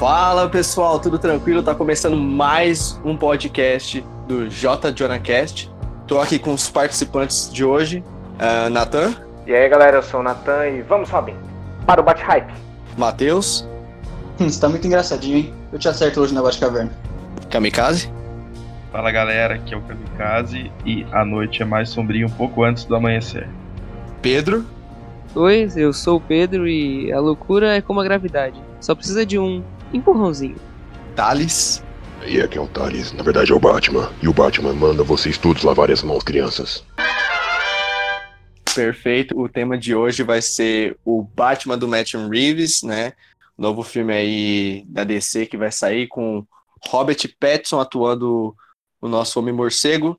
Fala pessoal, tudo tranquilo? Tá começando mais um podcast do J Jonacast. Tô aqui com os participantes de hoje, uh, Natan. E aí galera, eu sou o Natan e vamos Robin, para o Bate Hype. Matheus. Hum, você tá muito engraçadinho, hein? Eu te acerto hoje na Bate Caverna. Kamikaze. Fala galera, aqui é o Kamikaze e a noite é mais sombria um pouco antes do amanhecer. Pedro. Oi, eu sou o Pedro e a loucura é como a gravidade. Só precisa de um empurrãozinho. Thales. E aqui é o Thales, na verdade é o Batman. E o Batman manda vocês todos lavarem as mãos, crianças. Perfeito. O tema de hoje vai ser o Batman do Matthew Reeves, né? Novo filme aí da DC que vai sair com Robert Pattinson atuando o nosso Homem Morcego.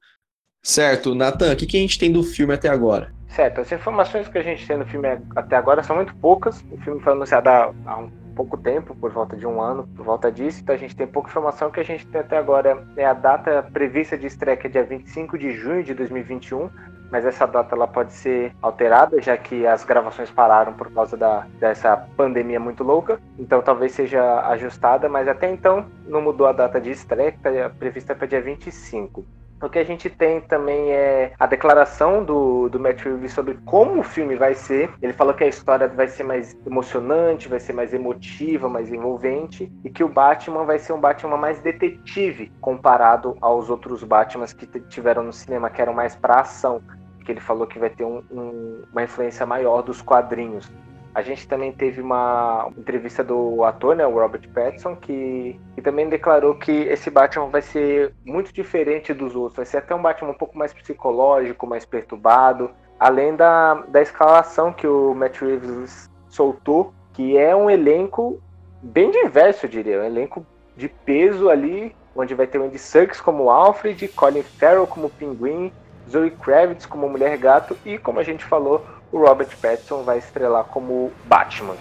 Certo, Nathan, o que, que a gente tem do filme até agora? Certo, as informações que a gente tem no filme até agora são muito poucas. O filme foi anunciado há um pouco tempo, por volta de um ano, por volta disso, então a gente tem pouca informação. O que a gente tem até agora é a data prevista de estreia, que é dia 25 de junho de 2021, mas essa data ela pode ser alterada, já que as gravações pararam por causa da, dessa pandemia muito louca, então talvez seja ajustada, mas até então não mudou a data de estreia, que está prevista para dia 25. O que a gente tem também é a declaração do, do Matt Reeves sobre como o filme vai ser. Ele falou que a história vai ser mais emocionante, vai ser mais emotiva, mais envolvente, e que o Batman vai ser um Batman mais detetive comparado aos outros Batmans que tiveram no cinema, que eram mais para ação. Que ele falou que vai ter um, um, uma influência maior dos quadrinhos. A gente também teve uma entrevista do ator, né, o Robert Pattinson, que, que também declarou que esse Batman vai ser muito diferente dos outros. Vai ser até um Batman um pouco mais psicológico, mais perturbado, além da, da escalação que o Matt Reeves soltou, que é um elenco bem diverso, eu diria. Um elenco de peso ali, onde vai ter o Andy Serkis como Alfred, Colin Farrell como Pinguim, Zoe Kravitz como Mulher Gato e, como a gente falou, o Robert Pattinson vai estrelar como Batman.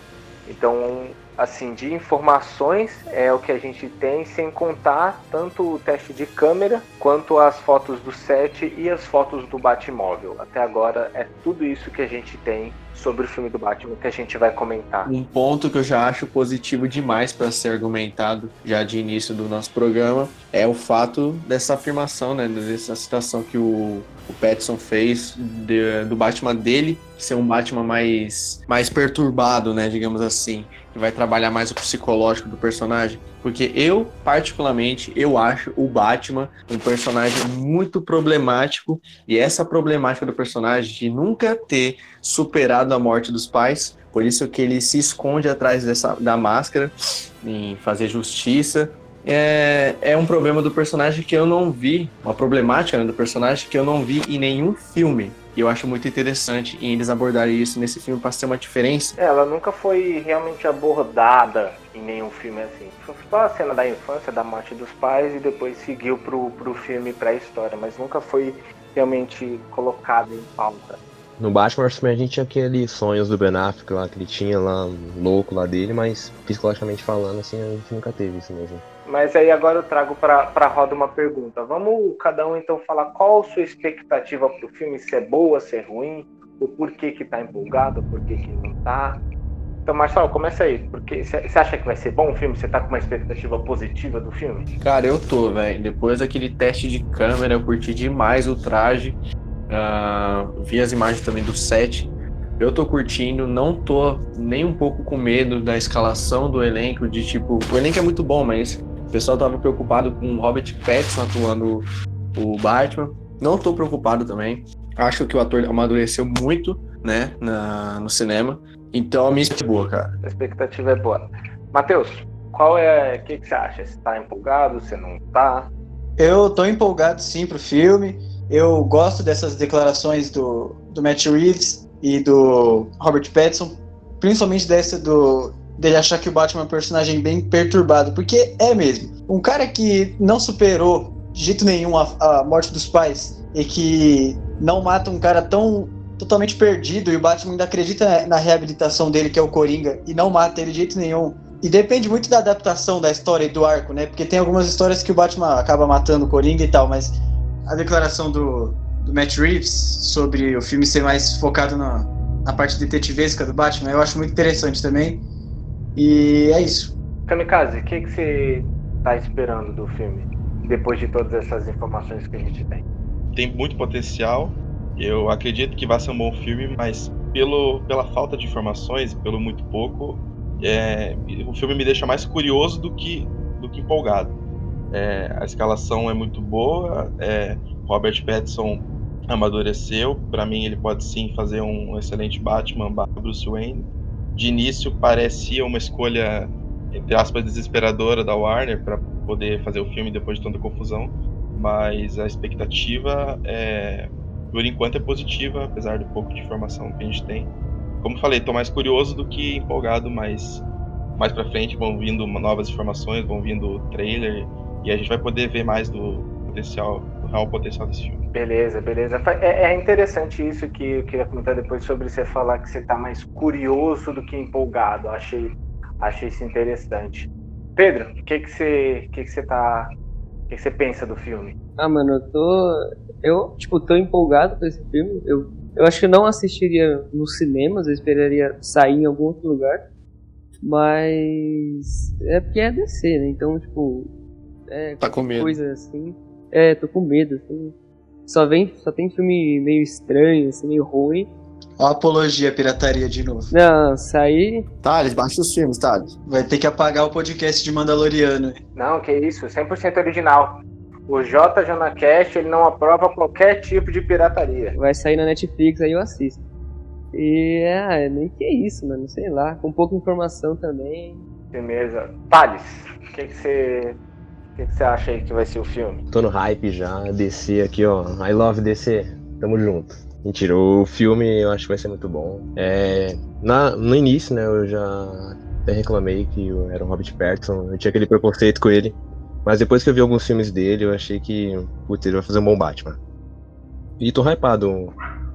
Então, assim, de informações é o que a gente tem, sem contar tanto o teste de câmera quanto as fotos do set e as fotos do Batmóvel. Até agora é tudo isso que a gente tem sobre o filme do Batman que a gente vai comentar. Um ponto que eu já acho positivo demais para ser argumentado já de início do nosso programa é o fato dessa afirmação, né, dessa citação que o, o Pattinson fez de, do Batman dele ser um Batman mais, mais perturbado, né, digamos assim, vai trabalhar mais o psicológico do personagem, porque eu particularmente eu acho o Batman um personagem muito problemático. E essa problemática do personagem de nunca ter superado a morte dos pais, por isso que ele se esconde atrás dessa da máscara em fazer justiça é, é um problema do personagem que eu não vi, uma problemática né, do personagem que eu não vi em nenhum filme. E eu acho muito interessante em eles abordarem isso nesse filme para ser uma diferença. É, ela nunca foi realmente abordada em nenhum filme assim. Foi só a cena da infância, da morte dos pais e depois seguiu pro, pro filme, pra história, mas nunca foi realmente colocada em pauta. No Batman a gente tinha aqueles sonhos do Ben Affleck lá que ele tinha lá, louco lá dele, mas psicologicamente falando, assim, a gente nunca teve isso mesmo. Mas aí agora eu trago para a roda uma pergunta. Vamos cada um então falar qual a sua expectativa para o filme, se é boa, se é ruim, o porquê que tá empolgado, o porquê que não tá. Então, Marcelo, começa aí. Porque você acha que vai ser bom o filme? Você tá com uma expectativa positiva do filme? Cara, eu tô, velho. Depois daquele teste de câmera, eu curti demais o traje. Uh, vi as imagens também do set. Eu tô curtindo, não tô nem um pouco com medo da escalação do elenco, de tipo, o elenco é muito bom, mas o pessoal tava preocupado com o Robert Pattinson atuando o Batman. Não tô preocupado também. Acho que o ator amadureceu muito, né, na, no cinema. Então a minha expectativa é boa, cara. A expectativa é boa. Matheus, qual é. O que, que você acha? Você tá empolgado? Você não tá? Eu tô empolgado sim pro filme. Eu gosto dessas declarações do, do Matt Reeves e do Robert Pattinson, principalmente dessa do, dele achar que o Batman é um personagem bem perturbado, porque é mesmo. Um cara que não superou de jeito nenhum a, a morte dos pais e que não mata um cara tão totalmente perdido e o Batman ainda acredita na reabilitação dele, que é o Coringa, e não mata ele de jeito nenhum. E depende muito da adaptação da história e do arco, né? Porque tem algumas histórias que o Batman acaba matando o Coringa e tal, mas a declaração do, do Matt Reeves sobre o filme ser mais focado na, na parte detetivesca do Batman, eu acho muito interessante também. E é isso. Kamikaze, o que, que você tá esperando do filme? Depois de todas essas informações que a gente tem. Tem muito potencial. Eu acredito que vai ser um bom filme, mas pelo, pela falta de informações, pelo muito pouco, é, o filme me deixa mais curioso do que, do que empolgado. É, a escalação é muito boa, é, Robert Pattinson amadureceu, para mim ele pode sim fazer um excelente Batman, Bruce Wayne. De início parecia uma escolha entre aspas desesperadora da Warner para poder fazer o filme depois de tanta confusão, mas a expectativa é, por enquanto é positiva, apesar do pouco de informação que a gente tem. Como falei, estou mais curioso do que empolgado, mas mais para frente vão vindo novas informações, vão vindo trailer e a gente vai poder ver mais do potencial, real potencial desse filme. Beleza, beleza. É, é, interessante isso que eu queria comentar depois sobre você falar que você está mais curioso do que empolgado. Achei, achei isso interessante. Pedro, o que que você, que que você tá, o que, que você pensa do filme? Ah, mano, eu tô, eu tipo tô empolgado com esse filme. Eu, eu acho que não assistiria nos cinemas, eu esperaria sair em algum outro lugar. Mas é porque é DC, né? Então, tipo, é tá com medo. coisa assim. É, tô com medo, assim. Só vem, só tem filme meio estranho, assim, meio ruim. Ó a apologia à pirataria de novo. Não, sair. Thales, baixa os filmes, Thales. Vai ter que apagar o podcast de Mandaloriano. Não, que isso, 100% original. O J Janacast, ele não aprova qualquer tipo de pirataria. Vai sair na Netflix, aí eu assisto. E é, nem que é isso, mano, sei lá. Com pouca informação também. Beleza. Thales, o que, que você que, que você acha aí que vai ser o filme? Tô no hype já, DC aqui, ó. I love DC. Tamo junto. Mentira, o filme eu acho que vai ser muito bom. É, na, no início, né, eu já até reclamei que eu era o Robert Pattinson, eu tinha aquele preconceito com ele. Mas depois que eu vi alguns filmes dele, eu achei que, putz, ele vai fazer um bom Batman. E tô hypado.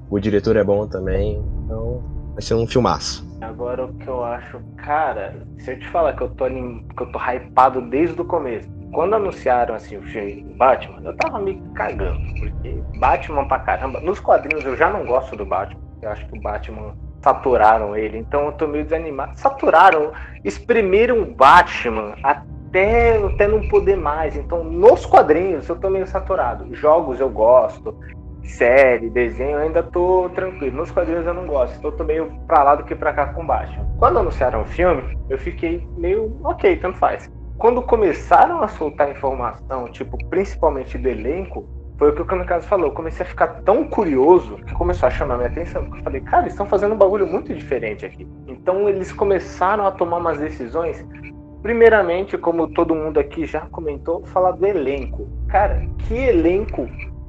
O diretor é bom também, então vai ser um filmaço. Agora o que eu acho, cara, se eu te falar que eu tô, que eu tô hypado desde o começo, quando anunciaram assim o filme Batman, eu tava me cagando, porque Batman pra caramba. Nos quadrinhos eu já não gosto do Batman. Eu acho que o Batman saturaram ele, então eu tô meio desanimado. Saturaram, exprimiram o Batman até, até não poder mais. Então, nos quadrinhos eu tô meio saturado. Jogos eu gosto, série, desenho, ainda tô tranquilo. Nos quadrinhos eu não gosto, então tô meio pra lá do que pra cá com Batman. Quando anunciaram o filme, eu fiquei meio ok, tanto faz quando começaram a soltar informação, tipo, principalmente do elenco, foi o que o Kamikaze falou. Eu comecei a ficar tão curioso que começou a chamar minha atenção. Eu falei, cara, eles estão fazendo um bagulho muito diferente aqui. Então eles começaram a tomar umas decisões. Primeiramente, como todo mundo aqui já comentou, falar do elenco. Cara, que elenco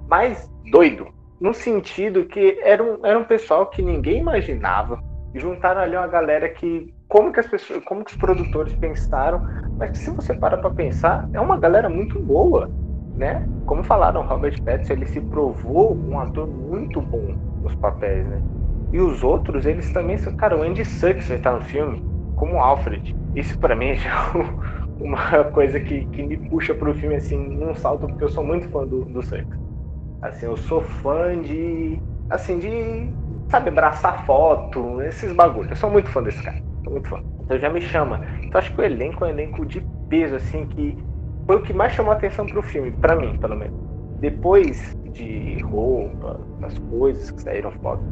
mais doido. No sentido que era um, era um pessoal que ninguém imaginava. Juntaram ali uma galera que como que as pessoas, como que os produtores pensaram, mas se você para para pensar, é uma galera muito boa, né? Como falaram, Robert Pattinson, ele se provou um ator muito bom nos papéis, né? E os outros, eles também cara, o Andy Serkis vai estar no filme como Alfred. Isso para mim é uma coisa que, que me puxa pro filme assim, num salto, porque eu sou muito fã do, do Serkis. Assim, eu sou fã de assim de sabe, abraçar foto, esses bagulhos. Eu sou muito fã desse cara muito fã. Então já me chama. Então acho que o elenco é um elenco de peso, assim, que foi o que mais chamou a atenção pro filme, para mim, pelo menos. Depois de roupa, das coisas que saíram foto,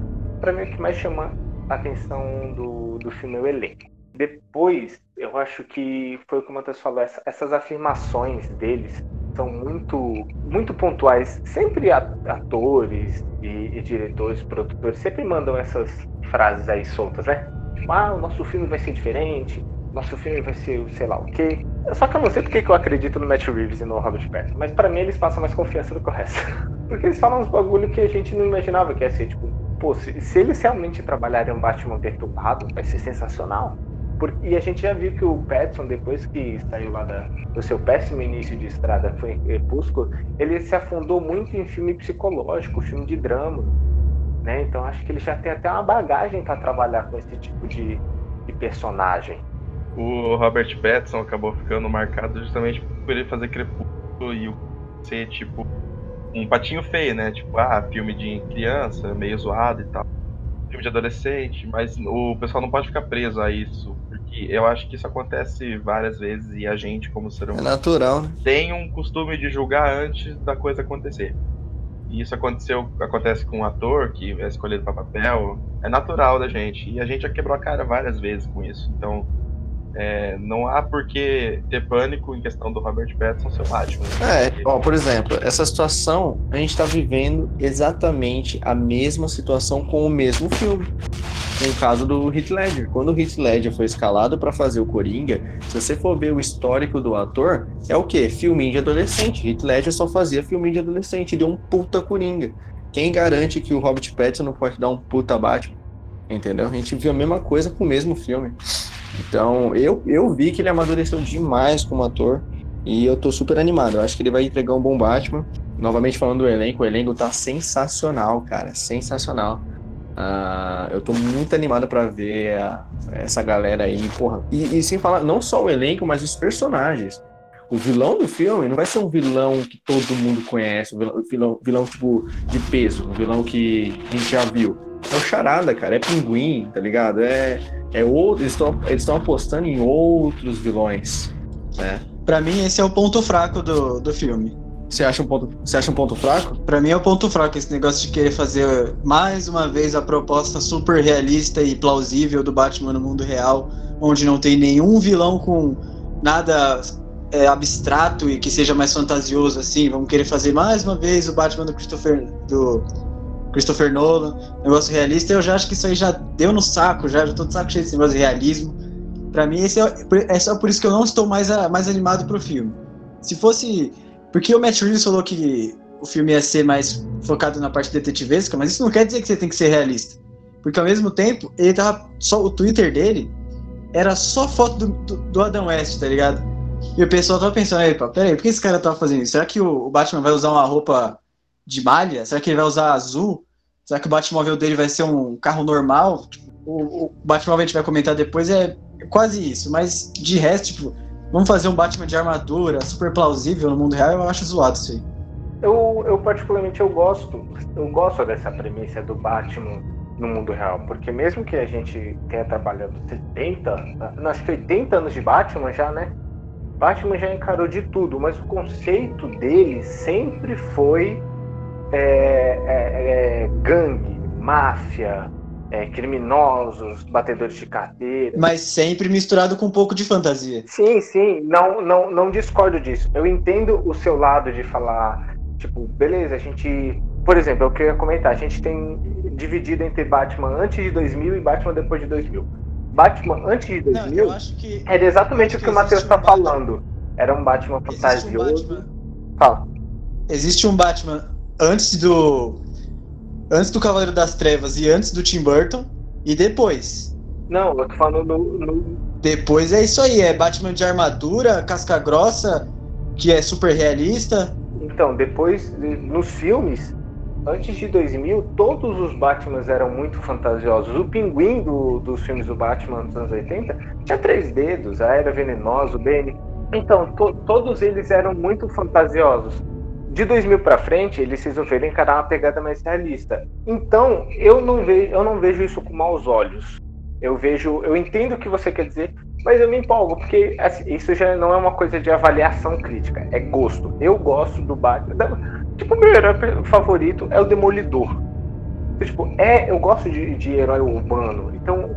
para mim o que mais chama a atenção do, do filme é o elenco. Depois, eu acho que foi o que o Matheus falou, essa, essas afirmações deles são muito muito pontuais. Sempre atores e, e diretores, produtores, sempre mandam essas frases aí soltas, né? Ah, o nosso filme vai ser diferente, nosso filme vai ser sei lá o quê. Só que eu não sei porque que eu acredito no Matt Reeves e no Robert Pattinson, mas para mim eles passam mais confiança do que o resto. Porque eles falam uns bagulho que a gente não imaginava que ia ser, tipo, pô, se, se eles realmente trabalharem um Batman perturbado, vai ser sensacional. E a gente já viu que o Pattinson, depois que saiu lá da, do seu péssimo início de estrada, foi em Crepúsculo, ele se afundou muito em filme psicológico, filme de drama. Né? Então acho que ele já tem até uma bagagem para trabalhar com esse tipo de, de personagem. O Robert Pattinson acabou ficando marcado justamente por ele fazer Crepúsculo e ser tipo um patinho feio, né? Tipo, ah, filme de criança, meio zoado e tal. Filme de adolescente, mas o pessoal não pode ficar preso a isso, porque que eu acho que isso acontece várias vezes e a gente, como ser É humano, natural, né? tem um costume de julgar antes da coisa acontecer. E isso aconteceu, acontece com um ator que é escolhido para papel, é natural da gente. E a gente já quebrou a cara várias vezes com isso. Então, é, não há por que ter pânico em questão do Robert Pattinson ser o Batman. É, ó, por exemplo, essa situação, a gente tá vivendo exatamente a mesma situação com o mesmo filme. No caso do Heath Ledger. Quando o Heath Ledger foi escalado pra fazer o Coringa, se você for ver o histórico do ator, é o quê? Filminho de adolescente. Heath Ledger só fazia filminho de adolescente, deu um puta Coringa. Quem garante que o Robert Pattinson não pode dar um puta Batman? Entendeu? A gente viu a mesma coisa com o mesmo filme. Então, eu, eu vi que ele amadureceu demais como ator e eu tô super animado. Eu acho que ele vai entregar um bom Batman. Novamente falando do elenco, o elenco tá sensacional, cara, sensacional. Ah, eu tô muito animado pra ver a- essa galera aí, porra. E, e sem falar, não só o elenco, mas os personagens. O vilão do filme não vai ser um vilão que todo mundo conhece, um vilão, vilão, vilão, tipo de peso, um vilão que a gente já viu. É o Charada, cara, é Pinguim, tá ligado? É, é outro, eles estão apostando em outros vilões, né? Pra mim, esse é o ponto fraco do, do filme. Você acha um ponto, você acha um ponto fraco? Pra mim é o ponto fraco esse negócio de querer fazer mais uma vez a proposta super realista e plausível do Batman no mundo real, onde não tem nenhum vilão com nada é, abstrato e que seja mais fantasioso assim. Vamos querer fazer mais uma vez o Batman do Christopher do Christopher Nolan, negócio realista. Eu já acho que isso aí já deu no saco, já, já tô de saco cheio desse negócio de realismo. Pra mim esse é, é só por isso que eu não estou mais, mais animado pro filme. Se fosse porque o Matt Reeves falou que o filme ia ser mais focado na parte detetivesca, mas isso não quer dizer que você tem que ser realista. Porque ao mesmo tempo, ele tava. Só o Twitter dele era só foto do, do, do Adam West, tá ligado? E o pessoal tava pensando, aí, peraí, por que esse cara tava fazendo isso? Será que o, o Batman vai usar uma roupa de malha? Será que ele vai usar azul? Será que o Batmóvel dele vai ser um carro normal? Tipo, O, o Batmóvel a gente vai comentar depois, é quase isso. Mas de resto, tipo, vamos fazer um Batman de armadura super plausível no mundo real, eu acho zoado isso aí. Eu, eu particularmente eu gosto, eu gosto dessa premissa do Batman no mundo real, porque mesmo que a gente tenha trabalhado 70, não, acho que 80 anos de Batman já, né? Batman já encarou de tudo, mas o conceito dele sempre foi é, é, é, gangue, máfia, é, criminosos, batedores de carteira. Mas sempre misturado com um pouco de fantasia. Sim, sim, não, não, não discordo disso. Eu entendo o seu lado de falar, tipo, beleza, a gente. Por exemplo, é que eu ia comentar, a gente tem dividido entre Batman antes de 2000 e Batman depois de 2000. Batman antes de 2000 acho que. era exatamente o que o Matheus existe tá um Batman- falando. Era um Batman Existe um fantasioso. Batman. Fala. Existe um Batman antes do. Antes do Cavaleiro das Trevas e antes do Tim Burton. E depois. Não, eu tô falando no, no- Depois é isso aí, é Batman de armadura, casca grossa, que é super realista. Então, depois, nos filmes, antes de 2000, todos os Batmans eram muito fantasiosos. O pinguim do- dos filmes do Batman dos anos 80 tinha três dedos, a Era Venenosa, o Bane. Então, to- todos eles eram muito fantasiosos. De 2000 pra frente, eles resolveram encarar uma pegada mais realista. Então, eu não vejo, eu não vejo isso com maus olhos. Eu vejo, eu entendo o que você quer dizer, mas eu me empolgo, porque assim, isso já não é uma coisa de avaliação crítica, é gosto. Eu gosto do Batman. Tipo, meu herói favorito é o Demolidor. Tipo, é, eu gosto de, de herói urbano. Então,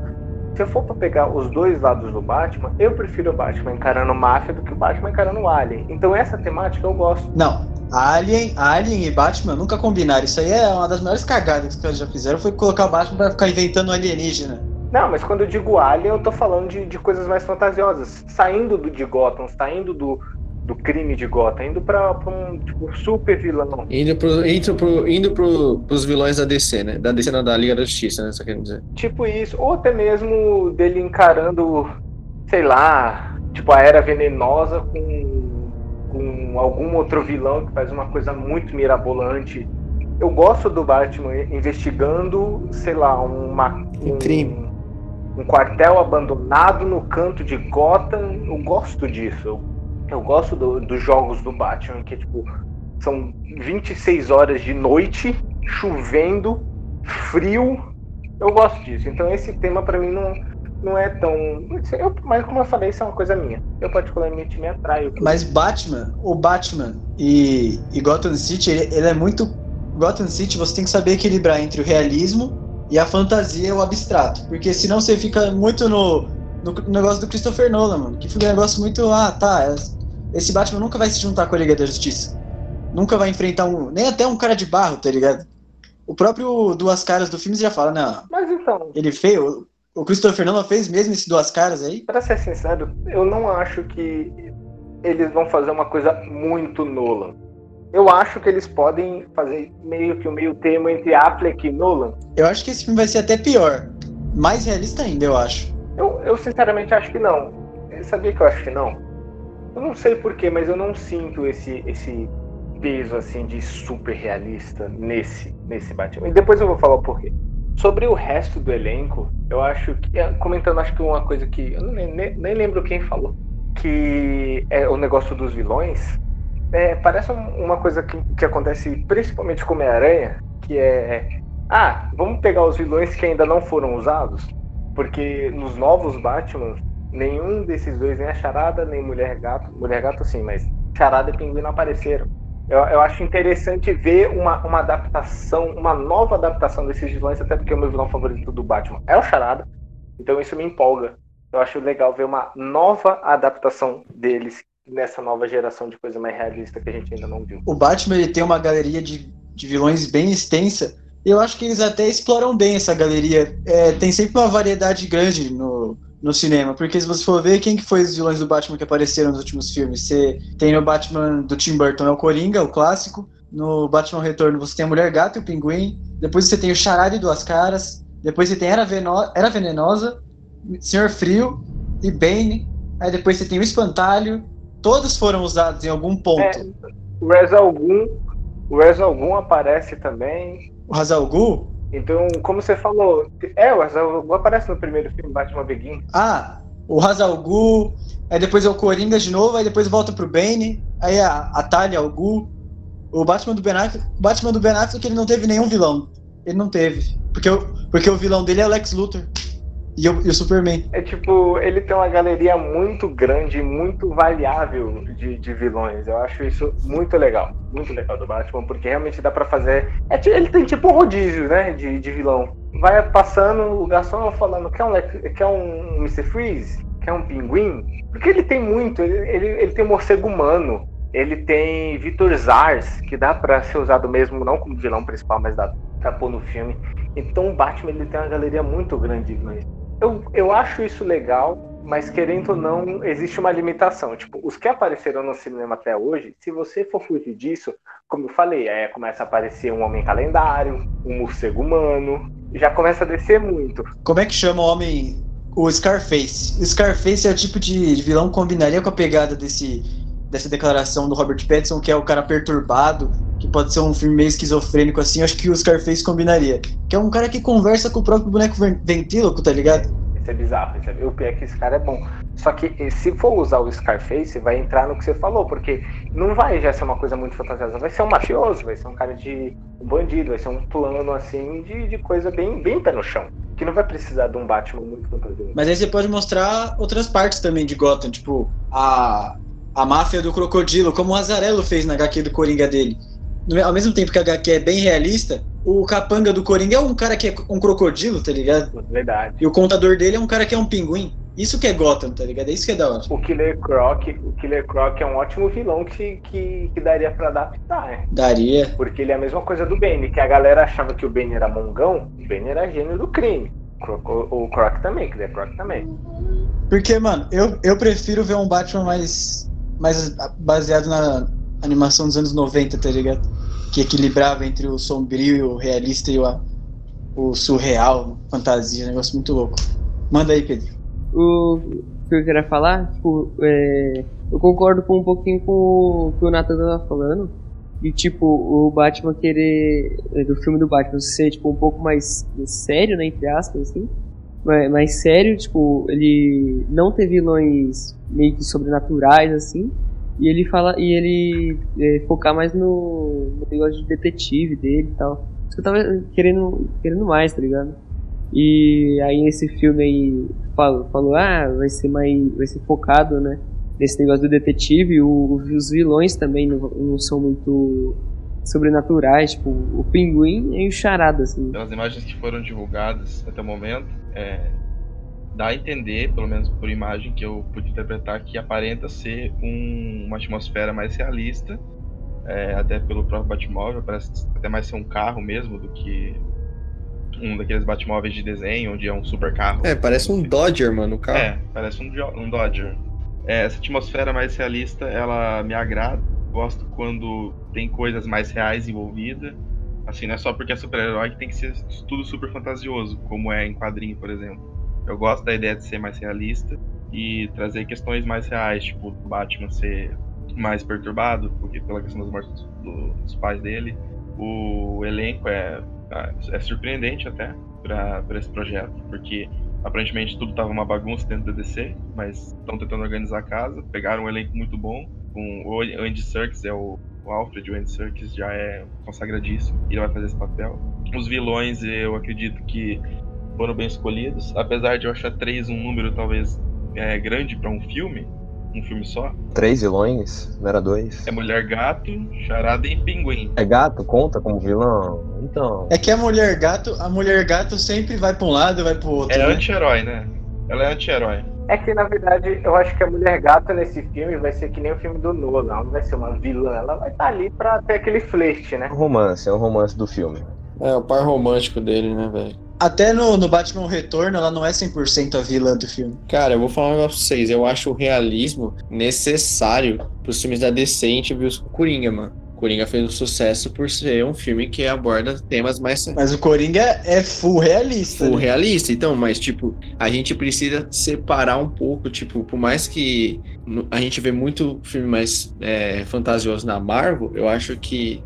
se eu for pra pegar os dois lados do Batman, eu prefiro o Batman encarando máfia do que o Batman encarando o Alien. Então, essa temática eu gosto. Não, Alien, Alien e Batman nunca combinaram. Isso aí é uma das maiores cagadas que os caras já fizeram. Foi colocar o Batman pra ficar inventando alienígena. Não, mas quando eu digo Alien, eu tô falando de, de coisas mais fantasiosas. Saindo do, de Gotham, saindo do, do crime de Gotham, indo pra, pra um tipo, super vilão. Indo, pro, indo, pro, indo pro, pros vilões da DC, né? Da DC não, da Liga da Justiça, né? Só querendo dizer. Tipo isso. Ou até mesmo dele encarando, sei lá, tipo a Era Venenosa com, algum outro vilão que faz uma coisa muito mirabolante. Eu gosto do Batman investigando, sei lá, uma, Um crime. um quartel abandonado no canto de Gotham. Eu gosto disso. Eu, eu gosto do- dos jogos do Batman, que tipo, são 26 horas de noite, chovendo, frio. Eu gosto disso. Então esse tema pra mim não, não é tão. Eu, mas como eu falei, isso é uma coisa minha. Eu particularmente me atraio. Mas Batman, o Batman e, e Gotham City, ele, ele, é muito. Gotham City você tem que saber equilibrar entre o realismo e a fantasia, o abstrato. Porque senão você fica muito no, no, no negócio do Christopher Nolan, mano. Que fica um negócio muito. Ah, tá. Esse Batman nunca vai se juntar com a Liga da Justiça. Nunca vai enfrentar um. Nem até um cara de barro, tá ligado? O próprio Duas Caras do filme já fala, não. Mas então. Ele feio. O Christopher Nolan fez mesmo esse Duas Caras aí? Pra ser sincero, eu não acho que eles vão fazer uma coisa muito Nolan. Eu acho que eles podem fazer meio que o um meio termo entre Affleck e Nolan. Eu acho que esse filme vai ser até pior. Mais realista ainda, eu acho. Eu, eu sinceramente acho que não. Eu sabia que eu acho que não? Eu não sei porquê, mas eu não sinto esse, esse peso assim de super realista nesse, nesse Batman. E depois eu vou falar o porquê. Sobre o resto do elenco, eu acho que. É, comentando, acho que uma coisa que. Eu nem, nem, nem lembro quem falou. Que é o negócio dos vilões. É, parece uma coisa que, que acontece principalmente com Homem-Aranha, que é. Ah, vamos pegar os vilões que ainda não foram usados. Porque nos novos Batman, nenhum desses dois, nem a Charada, nem Mulher Gato. Mulher Gato sim, mas Charada e Pinguim não apareceram. Eu, eu, acho interessante ver uma, uma adaptação, uma nova adaptação desses vilões, até porque o meu vilão favorito do Batman é o Charada. Então isso me empolga. Eu acho legal ver uma nova adaptação deles nessa nova geração de coisa mais realista que a gente ainda não viu. O Batman ele tem uma galeria de, de vilões bem extensa. E eu acho que eles até exploram bem essa galeria. É, tem sempre uma variedade grande no, no cinema. Porque se você for ver quem que foi os vilões do Batman que apareceram nos últimos filmes, você tem no Batman do Tim Burton é o Coringa, o clássico. No Batman Retorno você tem a Mulher Gato e o Pinguim. Depois você tem o Charada e Duas Caras. Depois você tem Era, Veno Era Venenosa, Senhor Frio e Bane. Aí depois você tem o Espantalho. Todos foram usados em algum ponto. É, o Rezal Gun, o Rezal Gun aparece também. O Hazal Gu? Então, como você falou, é, o Hazal aparece no primeiro filme, Batman Begin. Ah, o Hazal aí depois é o Coringa de novo, aí depois volta pro Bane, aí a, a Talia, o Gu. O Batman do Ben Affleck, o Batman do Ben Affleck, ele não teve nenhum vilão. Ele não teve. Porque, porque o vilão dele é o Lex Luthor. E o, e o, Superman. É tipo, ele tem uma galeria muito grande, muito variável de, de vilões. Eu acho isso muito legal. Muito legal do Batman, porque realmente dá para fazer. É, ele tem tipo um rodízio, né? De, de vilão. Vai passando o garçom falando: quer um, quer um Mr. Freeze? Quer um pinguim? Porque ele tem muito. Ele, ele, tem um morcego humano. Ele tem Vitor Zars, que dá para ser usado mesmo, não como vilão principal, mas dá pra pôr no filme. Então o Batman ele tem uma galeria muito grande de eu, eu acho isso legal, mas querendo ou não, existe uma limitação. Tipo, os que apareceram no cinema até hoje, se você for fugir disso, como eu falei, é, começa a aparecer um homem calendário, um morcego humano, já começa a descer muito. Como é que chama o homem? O Scarface. O Scarface é o tipo de vilão que combinaria com a pegada desse, dessa declaração do Robert Pattinson, que é o cara perturbado, que pode ser um filme meio esquizofrênico assim, acho que o Scarface combinaria. Que é um cara que conversa com o próprio boneco ventríloco, tá ligado? Isso é bizarro, isso é... o pior é que esse cara é bom. Só que se for usar o Scarface, vai entrar no que você falou, porque não vai já ser uma coisa muito fantasiosa, vai ser um mafioso, vai ser um cara de um bandido, vai ser um plano assim de, de coisa bem, bem pé no chão. Que não vai precisar de um Batman muito fantasioso. Mas aí você pode mostrar outras partes também de Gotham, tipo a, a máfia do crocodilo, como o Azarello fez na HQ do Coringa dele ao mesmo tempo que a HQ é bem realista, o capanga do Coringa é um cara que é um crocodilo, tá ligado? Verdade. E o contador dele é um cara que é um pinguim. Isso que é Gotham, tá ligado? É isso que é da hora. O Killer Croc, o Killer Croc é um ótimo vilão que, que, que daria para adaptar, né? Daria. Porque ele é a mesma coisa do Bane, que a galera achava que o Bane era mongão, o Bane era gênio do crime. O, o Croc também, Killer Croc também. Porque, mano, eu, eu prefiro ver um Batman mais, mais baseado na, animação dos anos 90, tá ligado? Que equilibrava entre o sombrio, o realista e o, o surreal, fantasia, um negócio muito louco. Manda aí, Pedro. O que eu queria falar, tipo, é, eu concordo com um pouquinho com o que o Nathan tava falando. E tipo, o Batman querer. É, do filme do Batman ser tipo um pouco mais sério, né? Entre aspas, assim. Mais, mais sério, tipo, ele não ter vilões meio que sobrenaturais, assim e ele fala e ele é, focar mais no, no negócio de detetive dele e tal. Eu tava querendo, querendo mais, tá ligado? E aí esse filme aí falou, falou ah, vai ser mais. vai ser focado, né? Nesse negócio do detetive, o, os vilões também não, não são muito sobrenaturais, tipo o pinguim e o charada, assim. Pelas imagens que foram divulgadas até o momento, é, dá a entender, pelo menos por imagem que eu pude interpretar, que aparenta ser um, uma atmosfera mais realista, é, até pelo próprio Batmóvel, parece até mais ser um carro mesmo do que um daqueles Batmóveis de desenho, onde é um super carro. É, parece um Dodger, mano, o carro. É, parece um, um Dodger. É, essa atmosfera mais realista, ela me agrada. Gosto quando tem coisas mais reais envolvidas. Assim, não é só porque é super-herói que tem que ser tudo super fantasioso, como é em quadrinho, por exemplo. Eu gosto da ideia de ser mais realista e trazer questões mais reais, tipo o Batman ser mais perturbado, porque pela questão das mortes do, dos pais dele. O elenco é, é surpreendente até para esse projeto, porque aparentemente tudo estava uma bagunça dentro da DC, mas estão tentando organizar a casa, pegaram um elenco muito bom, com o Andy Serkis é o, o Alfred, o Andy Serkis já é consagradíssimo, e ele vai fazer esse papel. Os vilões, eu acredito que foram bem escolhidos, apesar de eu achar três um número talvez é, grande para um filme, um filme só. Três vilões? Não era dois? É Mulher Gato, Charada e Pinguim. É gato? Conta como vilão? Então. É que a Mulher Gato, a Mulher Gato sempre vai pra um lado e vai pro outro. É né? anti-herói, né? Ela é anti-herói. É que, na verdade, eu acho que a Mulher Gato nesse filme vai ser que nem o filme do Nolan. Ela não vai ser uma vilã, ela vai estar ali pra ter aquele flerte, né? É romance, é um romance do filme. É, o par romântico dele, né, velho? Até no, no Batman Retorno, ela não é 100% a vilã do filme. Cara, eu vou falar um negócio pra vocês. Eu acho o realismo necessário pros filmes da DC. A gente viu o Coringa, mano. Coringa fez um sucesso por ser um filme que aborda temas mais Mas o Coringa é full realista. full né? realista. Então, mas tipo, a gente precisa separar um pouco, tipo, por mais que a gente vê muito filme mais é, fantasioso na Marvel, eu acho que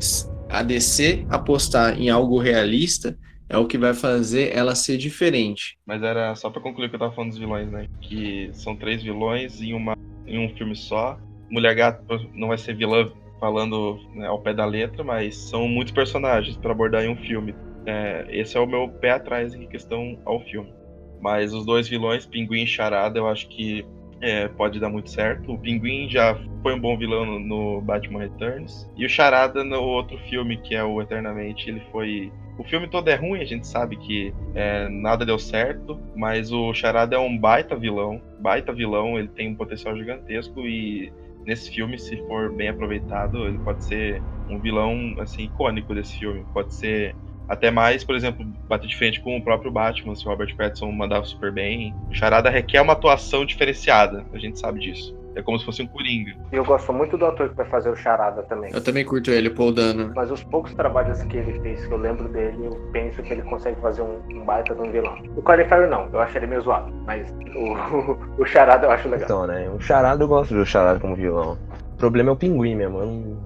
a DC apostar em algo realista é o que vai fazer ela ser diferente. Mas era só pra concluir o que eu tava falando dos vilões, né? Que são três vilões em, uma, em um filme só. Mulher Gato não vai ser vilã falando né, ao pé da letra, mas são muitos personagens pra abordar em um filme. É, esse é o meu pé atrás em questão ao filme. Mas os dois vilões, Pinguim e Charada, eu acho que é, pode dar muito certo. O Pinguim já foi um bom vilão no, no Batman Returns. E o Charada no outro filme, que é o Eternamente, ele foi. O filme todo é ruim, a gente sabe que é, nada deu certo, mas o Charada é um baita vilão. Baita vilão, ele tem um potencial gigantesco e nesse filme, se for bem aproveitado, ele pode ser um vilão assim icônico desse filme. Pode ser até mais, por exemplo, bater de frente com o próprio Batman, se o Robert Pattinson mandar super bem. O Charada requer uma atuação diferenciada, a gente sabe disso. É como se fosse um Coringa. E eu gosto muito do ator que vai fazer o Charada também. Eu também curto ele, Paul Dano. Mas os poucos trabalhos que ele fez, que eu lembro dele, eu penso que ele consegue fazer um, um baita de um vilão. O Farrell não, eu acho ele meio zoado. Mas o, o Charada eu acho legal. Então, né? O Charada eu gosto do Charada como vilão. O problema é o Pinguim mesmo. Eu não,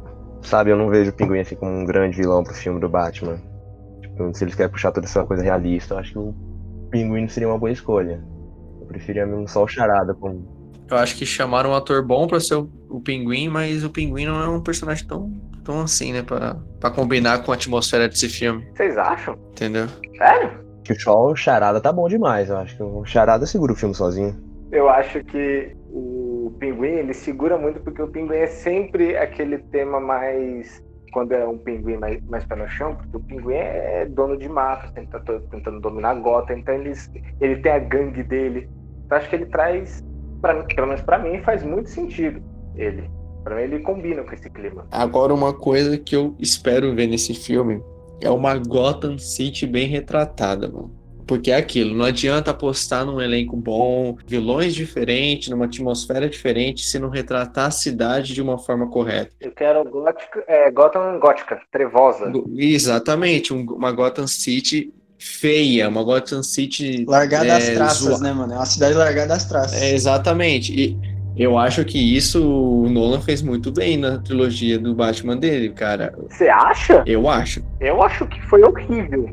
sabe, eu não vejo o Pinguim assim como um grande vilão pro filme do Batman. Tipo, se eles querem puxar toda essa coisa realista, eu acho que o Pinguim não seria uma boa escolha. Eu preferia mesmo só o Charada como. Eu acho que chamaram um ator bom pra ser o, o Pinguim, mas o Pinguim não é um personagem tão, tão assim, né? Pra, pra combinar com a atmosfera desse filme, Vocês acham? entendeu? Sério? Que só o Charada tá bom demais. Eu acho que o Charada segura o filme sozinho. Eu acho que o pinguim ele segura muito porque o pinguim é sempre aquele tema mais quando é um pinguim mais, mais pé no chão, porque o pinguim é dono de mata, tenta, tentando dominar a gota, então eles, ele tem a gangue dele. Então acho que ele traz, pra, pelo menos pra mim, faz muito sentido ele. Pra mim ele combina com esse clima. Agora, uma coisa que eu espero ver nesse filme é uma Gotham City bem retratada, mano. Porque é aquilo, não adianta apostar num elenco bom, vilões diferentes, numa atmosfera diferente, se não retratar a cidade de uma forma correta. Eu quero gótica, é, Gotham gótica, trevosa. Exatamente, um- uma Gotham City feia, uma Gotham City. Largada é, das traças, zoa- né, mano? É uma cidade largada das traças. É, exatamente. E eu acho que isso o Nolan fez muito bem na trilogia do Batman dele, cara. Você acha? Eu acho. Eu acho que foi horrível.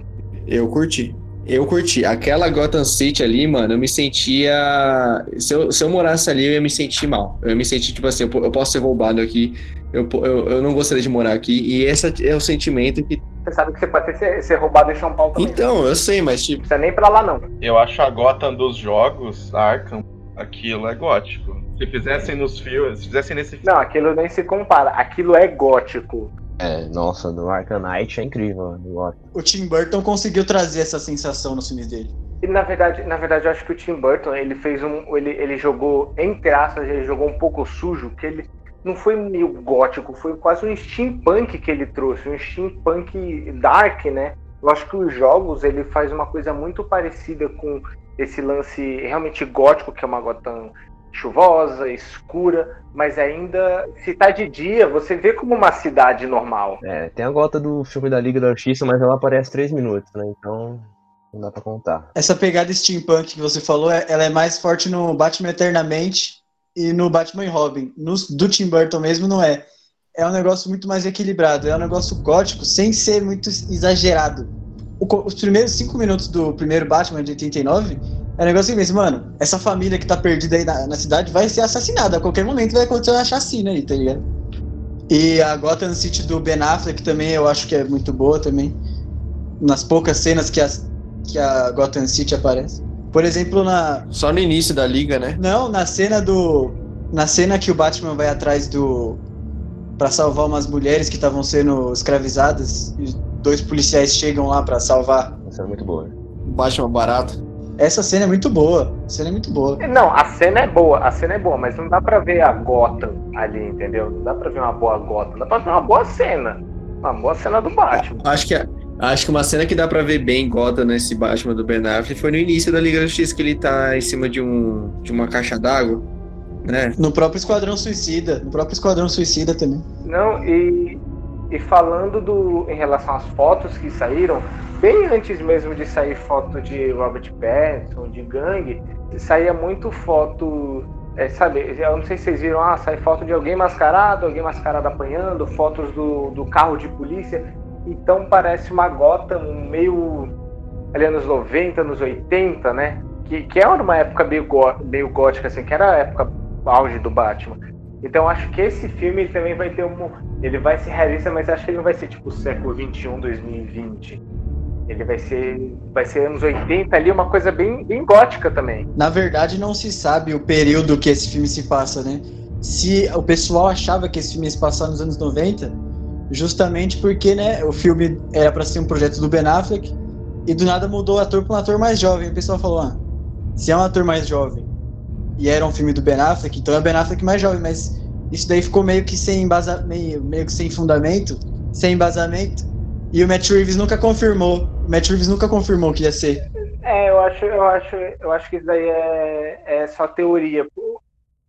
Eu curti. Eu curti. Aquela Gotham City ali, mano, eu me sentia. Se eu, se eu morasse ali, eu ia me sentir mal. Eu ia me sentir, tipo assim, eu, eu posso ser roubado aqui. Eu, eu, eu não gostaria de morar aqui. E esse é o sentimento que. Você sabe que você pode ser, ser roubado em São Paulo também. Então, eu sei, mas tipo. Não precisa nem pra lá, não. Eu acho a Gotham dos jogos, Arkham, aquilo é gótico. Se fizessem nos filmes, se fizessem nesse filme. Não, aquilo nem se compara. Aquilo é gótico. É, nossa, do Arkham Knight é incrível. Eu gosto. O Tim Burton conseguiu trazer essa sensação nos filmes dele. E na verdade, na verdade, eu acho que o Tim Burton, ele fez um. Ele, ele jogou, entre aspas, ele jogou um pouco sujo, que ele não foi meio gótico, foi quase um steampunk que ele trouxe, um steampunk dark, né? Eu acho que os jogos ele faz uma coisa muito parecida com esse lance realmente gótico, que é uma Gotham chuvosa, escura, mas ainda, se tá de dia, você vê como uma cidade normal. É, tem a gota do filme da Liga da Justiça, mas ela aparece três minutos, né? Então não dá pra contar. Essa pegada steampunk que você falou, é- ela é mais forte no Batman Eternamente e no Batman e Robin. No, do Tim Burton mesmo não é. É um negócio muito mais equilibrado, é um negócio gótico, sem ser muito exagerado. O os primeiros cinco minutos do primeiro Batman de 89 é um negócio assim, mano, essa família que tá perdida aí na, na cidade vai ser assassinada. A qualquer momento vai acontecer uma chacina aí, tá ligado? E a Gotham City do Ben Affleck também eu acho que é muito boa também. Nas poucas cenas que, as, que a Gotham City aparece. Por exemplo, na. Só no início da liga, né? Não, na cena do. Na cena que o Batman vai atrás do. Pra salvar umas mulheres que estavam sendo escravizadas. E dois policiais chegam lá pra salvar. Essa é muito boa. Batman barato. Essa cena é muito boa. A cena é muito boa. Não, a cena é boa, a cena é boa, mas não dá pra ver a Gotham ali, entendeu? Não dá pra ver uma boa Gotham, dá pra ver uma boa cena. Uma boa cena do Batman. Acho que, acho que uma cena que dá pra ver bem Gotham nesse Batman do Ben Affleck foi no início da Liga da Justiça, que ele tá em cima de, um, de uma caixa d'água, né? No próprio Esquadrão Suicida. No próprio Esquadrão Suicida também. Não, e, e falando do, em relação às fotos que saíram, bem antes mesmo de sair foto de Robert Pattinson, de gangue, saía muito foto, é, sabe, eu não sei se vocês viram, ah, sai foto de alguém mascarado, alguém mascarado apanhando, fotos do, do carro de polícia, então parece uma gota meio ali anos 90, anos 80, né, que, que era uma época meio, meio gótica, assim, que era a época auge do Batman. Então acho que esse filme também vai ter um. Ele vai ser realista, mas acho que ele não vai ser tipo século 21, 2020. Ele vai ser. Vai ser anos 80 ali, uma coisa bem, bem gótica também. Na verdade, não se sabe o período que esse filme se passa, né? Se o pessoal achava que esse filme ia se passar nos anos 90, justamente porque, né, o filme era para ser um projeto do Ben Affleck e do nada mudou o ator para um ator mais jovem. O pessoal falou: ah, se é um ator mais jovem e era um filme do Ben Affleck, então é o Ben Affleck mais jovem, mas isso daí ficou meio que sem embasa, meio, meio que sem fundamento, sem embasamento. E o Matt Reeves nunca confirmou. O Matt Reeves nunca confirmou que ia ser. É, eu acho, eu acho, eu acho que isso daí é, é só teoria.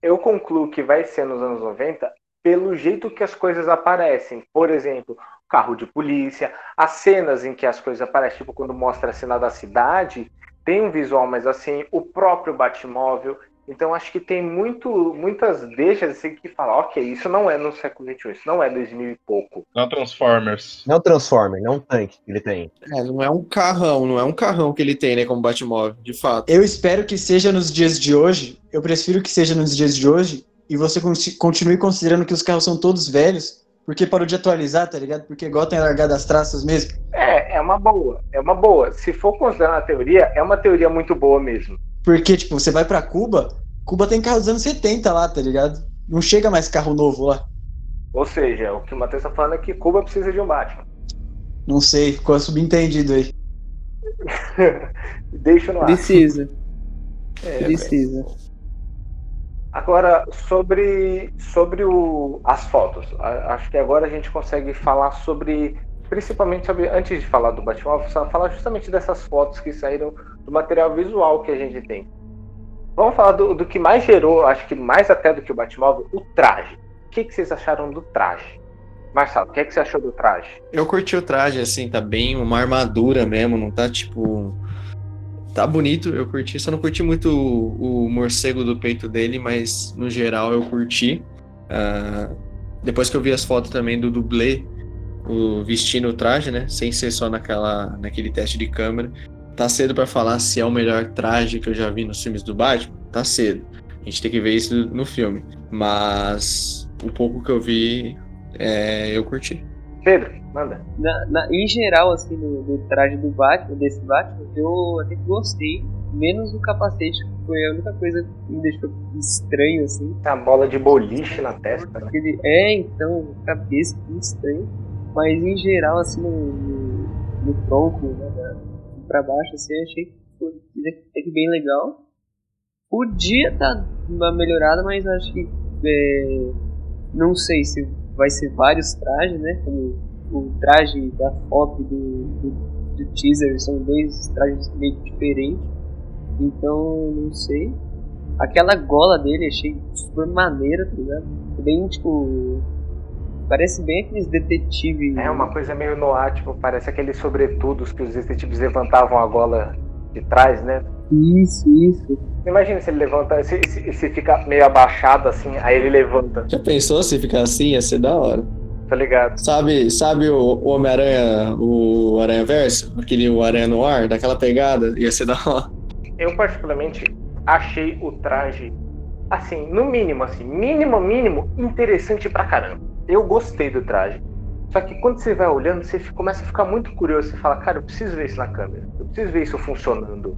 Eu concluo que vai ser nos anos 90 pelo jeito que as coisas aparecem. Por exemplo, carro de polícia, as cenas em que as coisas aparecem, tipo quando mostra a cena da cidade, tem um visual mais assim, o próprio Batmóvel. Então acho que tem muito, muitas deixas assim que falam, ok, isso não é no século XXI, isso não é 2000 e pouco. Não Transformers. Não Transformer, não tanque que ele tem. É, não é um carrão, não é um carrão que ele tem, né, como Batmóvel, de fato. Eu espero que seja nos dias de hoje. Eu prefiro que seja nos dias de hoje. E você continue considerando que os carros são todos velhos. Porque parou de atualizar, tá ligado? Porque Gotham é largado as traças mesmo. É, é uma boa. É uma boa. Se for considerar a teoria, é uma teoria muito boa mesmo. Porque, tipo, você vai pra Cuba, Cuba tem carro dos anos 70 lá, tá ligado? Não chega mais carro novo lá. Ou seja, o que o Matheus tá falando é que Cuba precisa de um Batman. Não sei, ficou subentendido aí. Deixa no ar. Precisa. É, Precisa. Agora, sobre, sobre o, as fotos. A- Acho que agora a gente consegue falar sobre. Principalmente. Antes de falar do só falar justamente dessas fotos que saíram do material visual que a gente tem. Vamos falar do, do que mais gerou, acho que mais até do que o Batmóvel, o traje. O que, que vocês acharam do traje? Marcelo, o que, que você achou do traje? Eu curti o traje, assim, tá bem uma armadura mesmo, não tá tipo. Tá bonito, eu curti. Só não curti muito o, o morcego do peito dele, mas no geral eu curti. Ah, depois que eu vi as fotos também do dublê, o vestindo o traje, né? Sem ser só naquela, naquele teste de câmera. tá cedo pra falar se é o melhor traje que eu já vi nos filmes do Batman. Tá cedo. A gente tem que ver isso no filme. Mas o pouco que eu vi, é, eu curti. Pedro, manda. Na, na- em geral, assim, do, do traje do Batman, desse Batman, eu até que gostei. Menos o capacete, que foi a única coisa que me deixou estranho, assim. A bola de boliche na testa, né? Ele é, então, cabeça, que estranho. Mas em geral, assim, no, no, no tronco, né, pra baixo, assim, achei até que bem legal. Podia estar uma melhorada, mas acho que é, não sei se vai ser vários trajes, né? Como o traje da foto do, do, do teaser são dois trajes meio diferentes. Então, não sei. Aquela gola dele achei super maneira, tá ligado? Bem, tipo. Parece bem aqueles detetives. É uma coisa meio noir, tipo, parece aqueles sobretudos que os detetives levantavam a gola de trás, né? Isso, isso. Imagina se ele levanta, se, se, se fica meio abaixado assim, aí ele levanta, Já pensou se ficar assim? Ia ser da hora. tá ligado? Sabe, sabe o, o Homem-Aranha, o Aranha Verso? Aquele o Aranha no ar, daquela pegada? Ia ser da hora. Eu particularmente achei o traje, assim, no mínimo, assim, mínimo, mínimo, interessante pra caramba. Eu gostei do traje. Só que quando você vai olhando, você começa a ficar muito curioso. Você fala, cara, eu preciso ver isso na câmera. Eu preciso ver isso funcionando.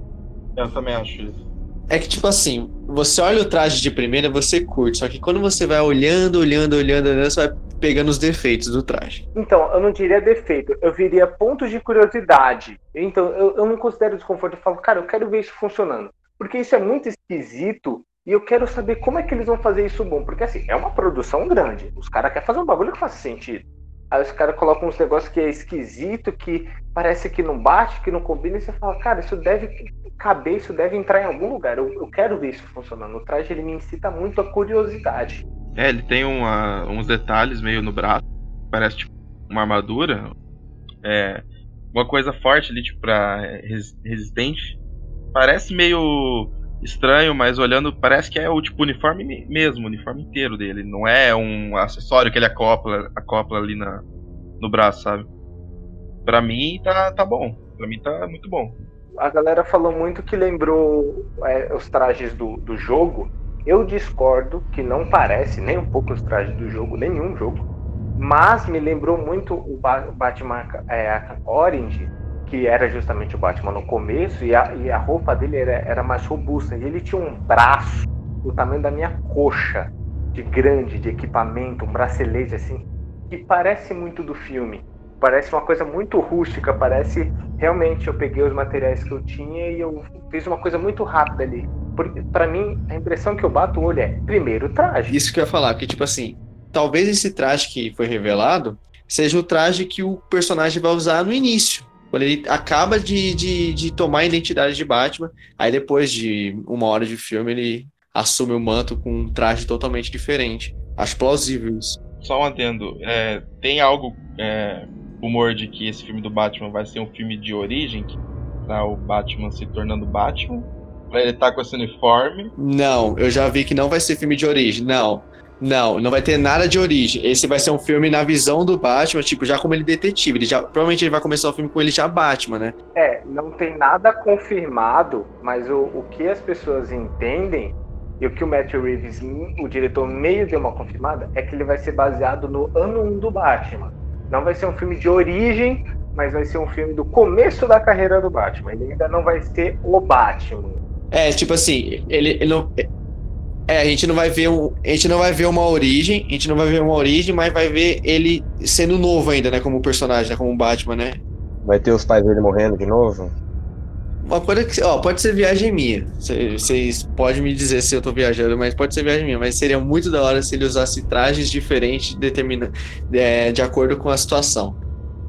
Eu também acho isso. É que, tipo assim, você olha o traje de primeira, você curte. Só que quando você vai olhando, olhando, olhando, olhando, você vai pegando os defeitos do traje. Então, eu não diria defeito, eu viria pontos de curiosidade. Então, eu, eu não considero desconforto. Eu falo, cara, eu quero ver isso funcionando. Porque isso é muito esquisito e eu quero saber como é que eles vão fazer isso bom. Porque, assim, é uma produção grande. Os caras querem fazer um bagulho que faça sentido. Aí os caras colocam uns negócios que é esquisito, que parece que não bate, que não combina, e você fala, cara, isso deve caber, isso deve entrar em algum lugar. Eu, eu quero ver isso funcionando. O traje ele me incita muito a curiosidade. É, ele tem uma- uns detalhes meio no braço, parece tipo uma armadura. É, uma coisa forte ali, tipo, pra res- resistente. Parece meio estranho, mas olhando, parece que é o tipo uniforme me- mesmo, o uniforme inteiro dele. Não é um acessório que ele acopla, acopla ali na, no braço, sabe? Pra mim tá, tá bom. Pra mim tá muito bom. a galera falou muito que lembrou é, os trajes do, do jogo. Eu discordo que não parece nem um pouco os trajes do jogo, nenhum jogo. Mas me lembrou muito o Batman é, Orange, que era justamente o Batman no começo, e a, e a roupa dele era, era mais robusta. E ele tinha um braço do tamanho da minha coxa, de grande, de equipamento, um bracelete assim, que parece muito do filme. Parece uma coisa muito rústica, parece realmente eu peguei os materiais que eu tinha e eu fiz uma coisa muito rápida ali. Para mim a impressão que eu bato o olho é primeiro traje. Isso que eu ia falar, porque, tipo assim, talvez esse traje que foi revelado seja o traje que o personagem vai usar no início. Quando ele acaba de, de, de tomar a identidade de Batman, aí depois de uma hora de filme ele assume o manto com um traje totalmente diferente. Acho plausível isso. Só um adendo. é, tem algo, é, rumor de que esse filme do Batman vai ser um filme de origem, que, pra o Batman se tornando Batman, pra ele estar com esse uniforme. Não, eu já vi que não vai ser filme de origem. Não. Não, não vai ter nada de origem. Esse vai ser um filme na visão do Batman, tipo, já como ele é detetive. Ele já, provavelmente ele vai começar o filme com ele já Batman, né? É, não tem nada confirmado, mas o, o que as pessoas entendem e o que o Matthew Reeves, o diretor, meio deu uma confirmada é que ele vai ser baseado no ano 1 do Batman. Não vai ser um filme de origem, mas vai ser um filme do começo da carreira do Batman. Ele ainda não vai ser o Batman. É, tipo assim, ele, ele não. É, a gente não vai ver um, a gente não vai ver uma origem, a gente não vai ver uma origem, mas vai ver ele sendo novo ainda, né, como personagem, né, como Batman, né? Vai ter os pais dele morrendo de novo? Uma coisa que, ó, pode ser viagem minha. Vocês podem me dizer se eu tô viajando, mas pode ser viagem minha. Mas seria muito da hora se ele usasse trajes diferentes determina, é, de acordo com a situação.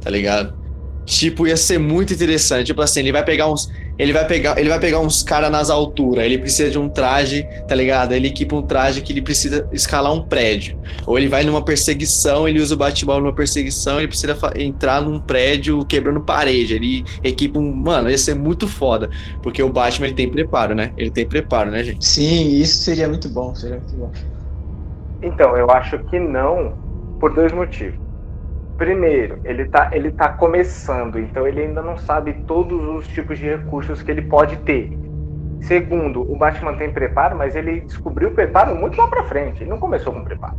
Tá ligado? Tipo, ia ser muito interessante. Tipo assim, ele vai pegar uns. Ele vai pegar, ele vai pegar uns caras nas alturas. Ele precisa de um traje, tá ligado? Ele equipa um traje que ele precisa escalar um prédio. Ou ele vai numa perseguição, ele usa o Batman numa perseguição, ele precisa entrar num prédio quebrando parede. Ele equipa um. Mano, ia ser muito foda. Porque o Batman ele tem preparo, né? Ele tem preparo, né, gente? Sim, isso seria muito bom, seria muito bom. Então, eu acho que não, por dois motivos. Primeiro, ele tá, ele tá começando, então ele ainda não sabe todos os tipos de recursos que ele pode ter. Segundo, o Batman tem preparo, mas ele descobriu o preparo muito lá pra frente. Ele não começou com preparo.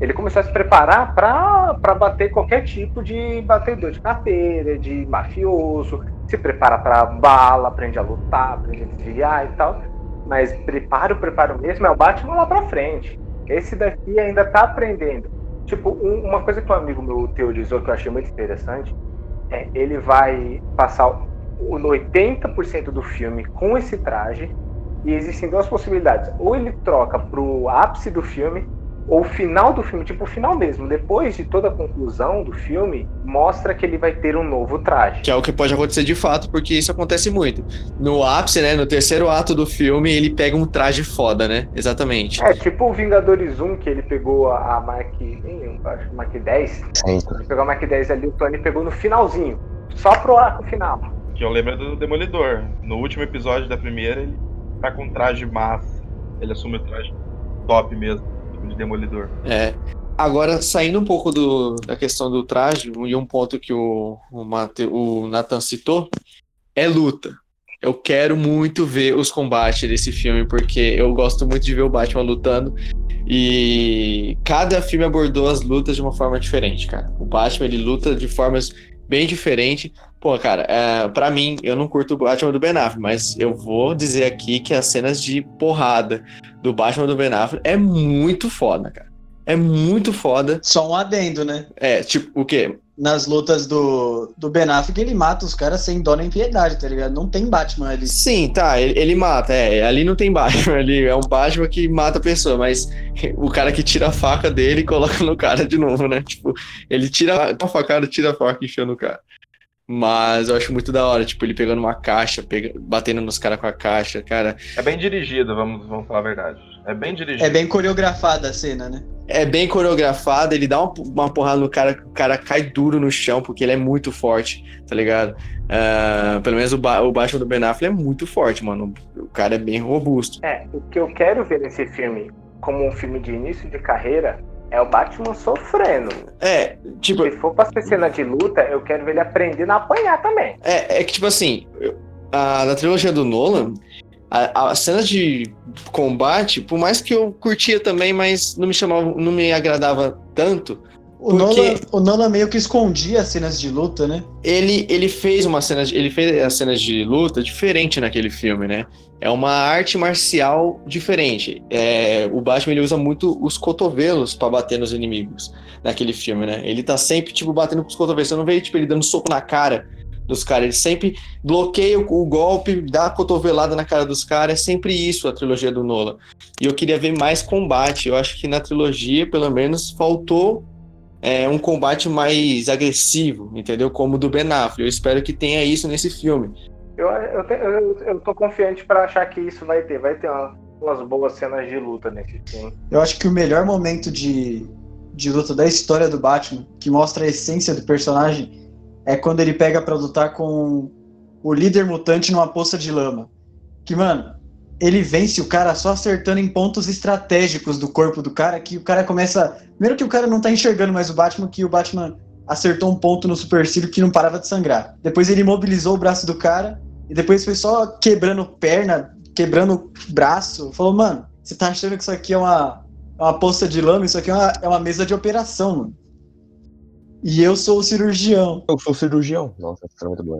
Ele começou a se preparar para bater qualquer tipo de batedor de carteira, de mafioso. Se prepara para bala, aprende a lutar, aprende a desviar e tal. Mas preparo, preparo mesmo é o Batman lá pra frente. Esse daqui ainda tá aprendendo Tipo, um, uma coisa que um amigo meu teorizou que eu achei muito interessante é ele vai passar o 80% do filme com esse traje e existem duas possibilidades. Ou ele troca pro ápice do filme o final do filme, tipo o final mesmo, depois de toda a conclusão do filme, mostra que ele vai ter um novo traje. Que é o que pode acontecer de fato, porque isso acontece muito. No ápice, né, no terceiro ato do filme, ele pega um traje foda, né? Exatamente. É, tipo o Vingadores 1, que ele pegou a, a Mark, acho, Mark 10. Sim. Ele pegou a Mark 10 ali, o Tony pegou no finalzinho, só pro arco final. Que eu lembro do Demolidor. No último episódio da primeira, ele tá com um traje massa. Ele assume o traje top mesmo de Demolidor. É. Agora, saindo um pouco do, da questão do traje, e um ponto que o, o, Mate, o Nathan citou, é luta. Eu quero muito ver os combates desse filme, porque eu gosto muito de ver o Batman lutando. E cada filme abordou as lutas de uma forma diferente, cara. O Batman, ele luta de formas bem diferentes. Pô, cara, é, para mim, eu não curto o Batman do Ben Affleck, mas eu vou dizer aqui que as cenas de porrada do Batman do Ben Affleck é muito foda, cara. É muito foda. Só um adendo, né? É, tipo, o quê? Nas lutas do, do Ben Affleck, ele mata os caras sem dó nem piedade, tá ligado? Não tem Batman ali. Sim, tá, ele, ele mata, é. Ali não tem Batman, ali é um Batman que mata a pessoa, mas o cara que tira a faca dele e coloca no cara de novo, né? Tipo, ele tira a facada, tira a faca e enfia no cara. Mas eu acho muito da hora, tipo, ele pegando uma caixa, pega, batendo nos caras com a caixa, cara. É bem dirigido, vamos, vamos falar a verdade. É bem dirigido. É bem coreografada a cena, né? É bem coreografada, ele dá uma, uma porrada no cara, o cara cai duro no chão, porque ele é muito forte, tá ligado? Uh, pelo menos o, ba o Batman do Ben Affleck é muito forte, mano. O cara é bem robusto. É, o que eu quero ver nesse filme, como um filme de início de carreira, é o Batman sofrendo. É, tipo. Se for pra ser cena de luta, eu quero ver ele aprendendo a apanhar também. É, é que, tipo assim, a, na trilogia do Nolan, a, a cena de combate, por mais que eu curtia também, mas não me chamava, não me agradava tanto. O, Nolan, o Nolan meio que escondia as cenas de luta, né? Ele, ele fez uma cena ele fez as cenas de luta diferente naquele filme, né? É uma arte marcial diferente. É, o Batman ele usa muito os cotovelos para bater nos inimigos naquele filme, né? Ele tá sempre tipo batendo com os cotovelos. Você não vê tipo ele dando soco na cara dos caras. Ele sempre bloqueia o, golpe, dá a cotovelada na cara dos caras. É sempre isso a trilogia do Nolan. E eu queria ver mais combate. Eu acho que na trilogia, pelo menos, faltou é, um combate mais agressivo, entendeu? Como o do Ben Affleck. Eu espero que tenha isso nesse filme. Eu, eu, eu, eu tô confiante para achar que isso vai ter. Vai ter uma, umas boas cenas de luta nesse filme. Eu acho que o melhor momento de, de luta da história do Batman, que mostra a essência do personagem, é quando ele pega para lutar com o líder mutante numa poça de lama. Que, mano, ele vence o cara só acertando em pontos estratégicos do corpo do cara, que o cara começa. Primeiro que o cara não tá enxergando mais o Batman, que o Batman acertou um ponto no supercílio que não parava de sangrar. Depois ele imobilizou o braço do cara e depois foi só quebrando perna, quebrando braço. Falou, mano, você tá achando que isso aqui é uma, é uma poça de lama? Isso aqui é uma, é uma mesa de operação, mano. E eu sou o cirurgião. Eu sou o cirurgião. Nossa, isso é muito bom.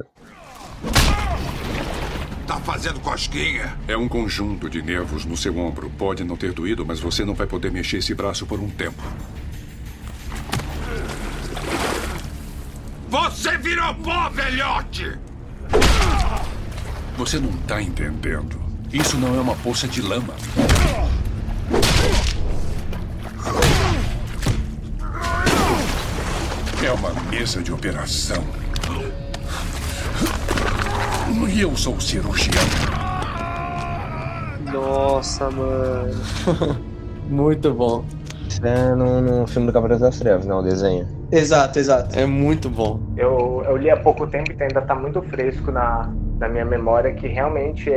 Tá fazendo cosquinha? É um conjunto de nervos no seu ombro. Pode não ter doído, mas você não vai poder mexer esse braço por um tempo. Você virou pó, velhote! Você não tá entendendo. Isso não é uma poça de lama. É uma mesa de operação. E eu sou o cirurgião. Nossa, mano. Muito bom. Isso é no, no filme do Cavaleiro das Trevas, não, o desenho. Exato, exato. É muito bom. Eu, eu li há pouco tempo e ainda tá muito fresco na, na minha memória que realmente é,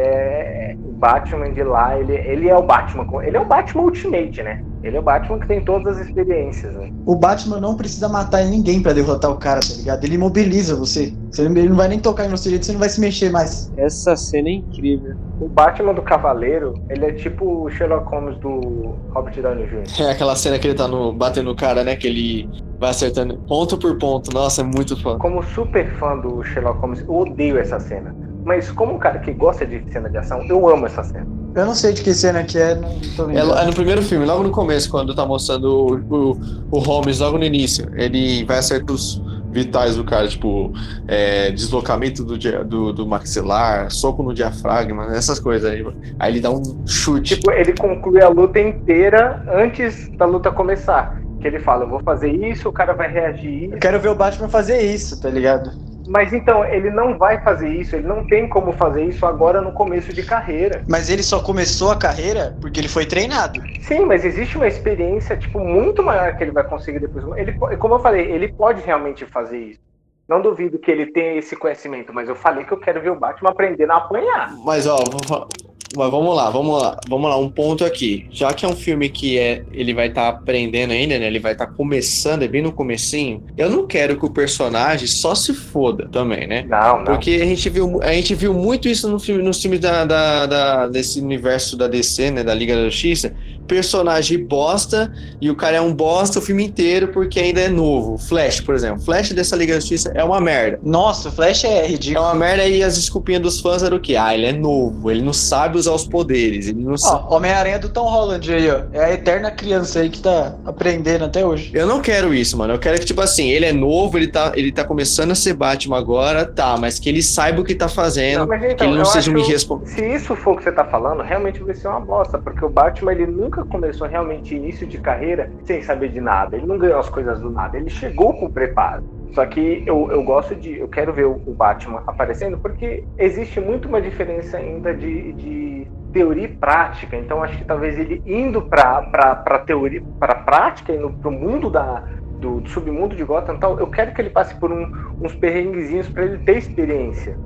é o Batman de lá, ele, ele é o Batman, ele é o Batman Ultimate, né? Ele é o Batman que tem todas as experiências, né? O Batman não precisa matar ninguém pra derrotar o cara, tá ligado? Ele imobiliza você. Você- Ele não vai nem tocar em você direito, você não vai se mexer mais. Essa cena é incrível. O Batman do Cavaleiro, ele é tipo o Sherlock Holmes do Robert Downey Jr. É aquela cena que ele tá no, batendo no cara, né? Que ele vai acertando ponto por ponto. Nossa, é muito fã. Como super fã do Sherlock Holmes, eu odeio essa cena. Mas como um cara que gosta de cena de ação, eu amo essa cena. Eu não sei de que cena que é, não tô É, lembrando. é no primeiro filme, logo no começo, quando tá mostrando o, o, o Holmes, logo no início. Ele vai acertar os vitais do cara, tipo, é, deslocamento do, do, do maxilar, soco no diafragma, essas coisas aí. Aí ele dá um chute. Tipo, ele conclui a luta inteira antes da luta começar. Que ele fala, eu vou fazer isso, o cara vai reagir Eu quero ver o Batman fazer isso, tá ligado? Mas então, ele não vai fazer isso, ele não tem como fazer isso agora no começo de carreira. Mas ele só começou a carreira porque ele foi treinado. Sim, mas existe uma experiência, tipo, muito maior que ele vai conseguir depois. Ele, como eu falei, ele pode realmente fazer isso. Não duvido que ele tenha esse conhecimento, mas eu falei que eu quero ver o Batman aprendendo a apanhar. Mas ó, vou mas vamos lá, vamos lá, vamos lá, um ponto aqui. Já que é um filme que é, ele vai estar aprendendo ainda, né? Ele vai estar começando, é bem no comecinho. Eu não quero que o personagem só se foda também, né? Não, não. Porque a gente viu, a gente viu muito isso no filme, nos filmes da, da- da- desse universo da DC, né? Da Liga da Justiça. Personagem bosta e o cara é um bosta o filme inteiro porque ainda é novo. Flash, por exemplo. Flash dessa Liga da Justiça é uma merda. Nossa, o Flash é É ridículo. uma merda e as desculpinhas dos fãs eram o quê? Ah, ele é novo, ele não sabe usar os poderes, ele não sabe. Ó, Homem-Aranha do Tom Holland aí, ó. É a eterna criança aí que tá aprendendo até hoje. Eu não quero isso, mano. Eu quero que, tipo assim, ele é novo, ele tá, ele tá começando a ser Batman agora, tá, mas que ele saiba o que tá fazendo, Não, mas que então, ele não seja um irresponsável. Se isso for o que você tá falando, realmente vai ser uma bosta, porque o Batman ele nunca começou realmente início de carreira sem saber de nada. Ele não ganhou as coisas do nada, ele chegou com preparo. Só que eu, eu gosto de. Eu quero ver o, o Batman aparecendo, porque existe muito uma diferença ainda de, de teoria e prática. Então acho que talvez ele indo pra teoria, pra prática, indo pro mundo da. Do, do submundo de Gotham tal, eu quero que ele passe por um- uns perrenguezinhos pra ele ter experiência.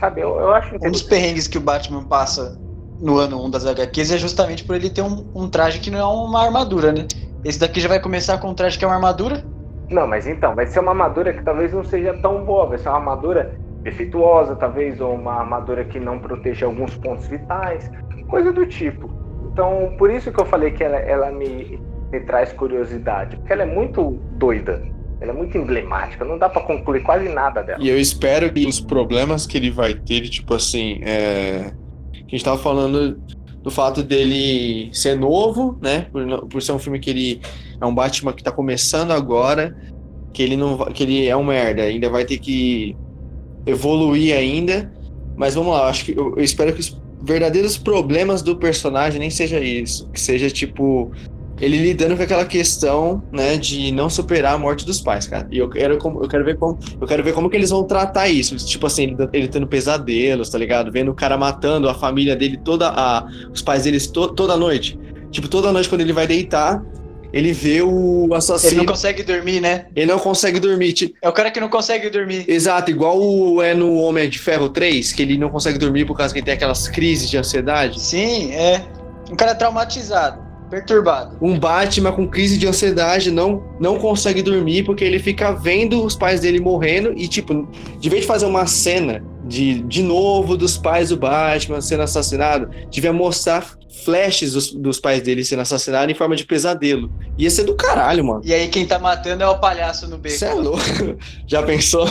Sabe, eu, eu acho Um dos perrengues que o Batman passa no ano 1 das HQs é justamente por ele ter um, um traje que não é uma armadura, né? Esse daqui já vai começar com um traje que é uma armadura. Não, mas então, vai ser uma armadura que talvez não seja tão boa, vai ser uma armadura defeituosa, talvez, ou uma armadura que não proteja alguns pontos vitais, coisa do tipo. Então, por isso que eu falei que ela, ela me, me traz curiosidade, porque ela é muito doida, ela é muito emblemática, não dá pra concluir quase nada dela. E eu espero que os problemas que ele vai ter, tipo assim, é... gente tava falando do fato dele ser novo, né? Por, por ser um filme que ele é um Batman que tá começando agora, que ele não que ele é um merda, ainda vai ter que evoluir ainda. Mas vamos lá, acho que eu, eu espero que os verdadeiros problemas do personagem nem seja isso, que seja tipo ele lidando com aquela questão, né, de não superar a morte dos pais, cara. E eu quero, eu quero ver como, eu quero ver como que eles vão tratar isso. Tipo assim, ele, ele tendo pesadelos, tá ligado? Vendo o cara matando a família dele toda a, os pais deles to, toda noite. Tipo, toda noite quando ele vai deitar, ele vê o Ele assassino. não consegue dormir, né? Ele não consegue dormir. Tipo, É o cara que não consegue dormir. Exato, igual o- é no Homem de Ferro 3, que ele não consegue dormir por causa que ele tem aquelas crises de ansiedade. Sim, é. Um cara traumatizado, perturbado. Um Batman com crise de ansiedade não, não consegue dormir porque ele fica vendo os pais dele morrendo e, tipo, de vez de fazer uma cena de, de novo dos pais do Batman sendo assassinado, devia mostrar flashes dos, dos pais dele sendo assassinados em forma de pesadelo. Ia ser do caralho, mano. E aí quem tá matando é o palhaço no beco. Você é louco? Já pensou?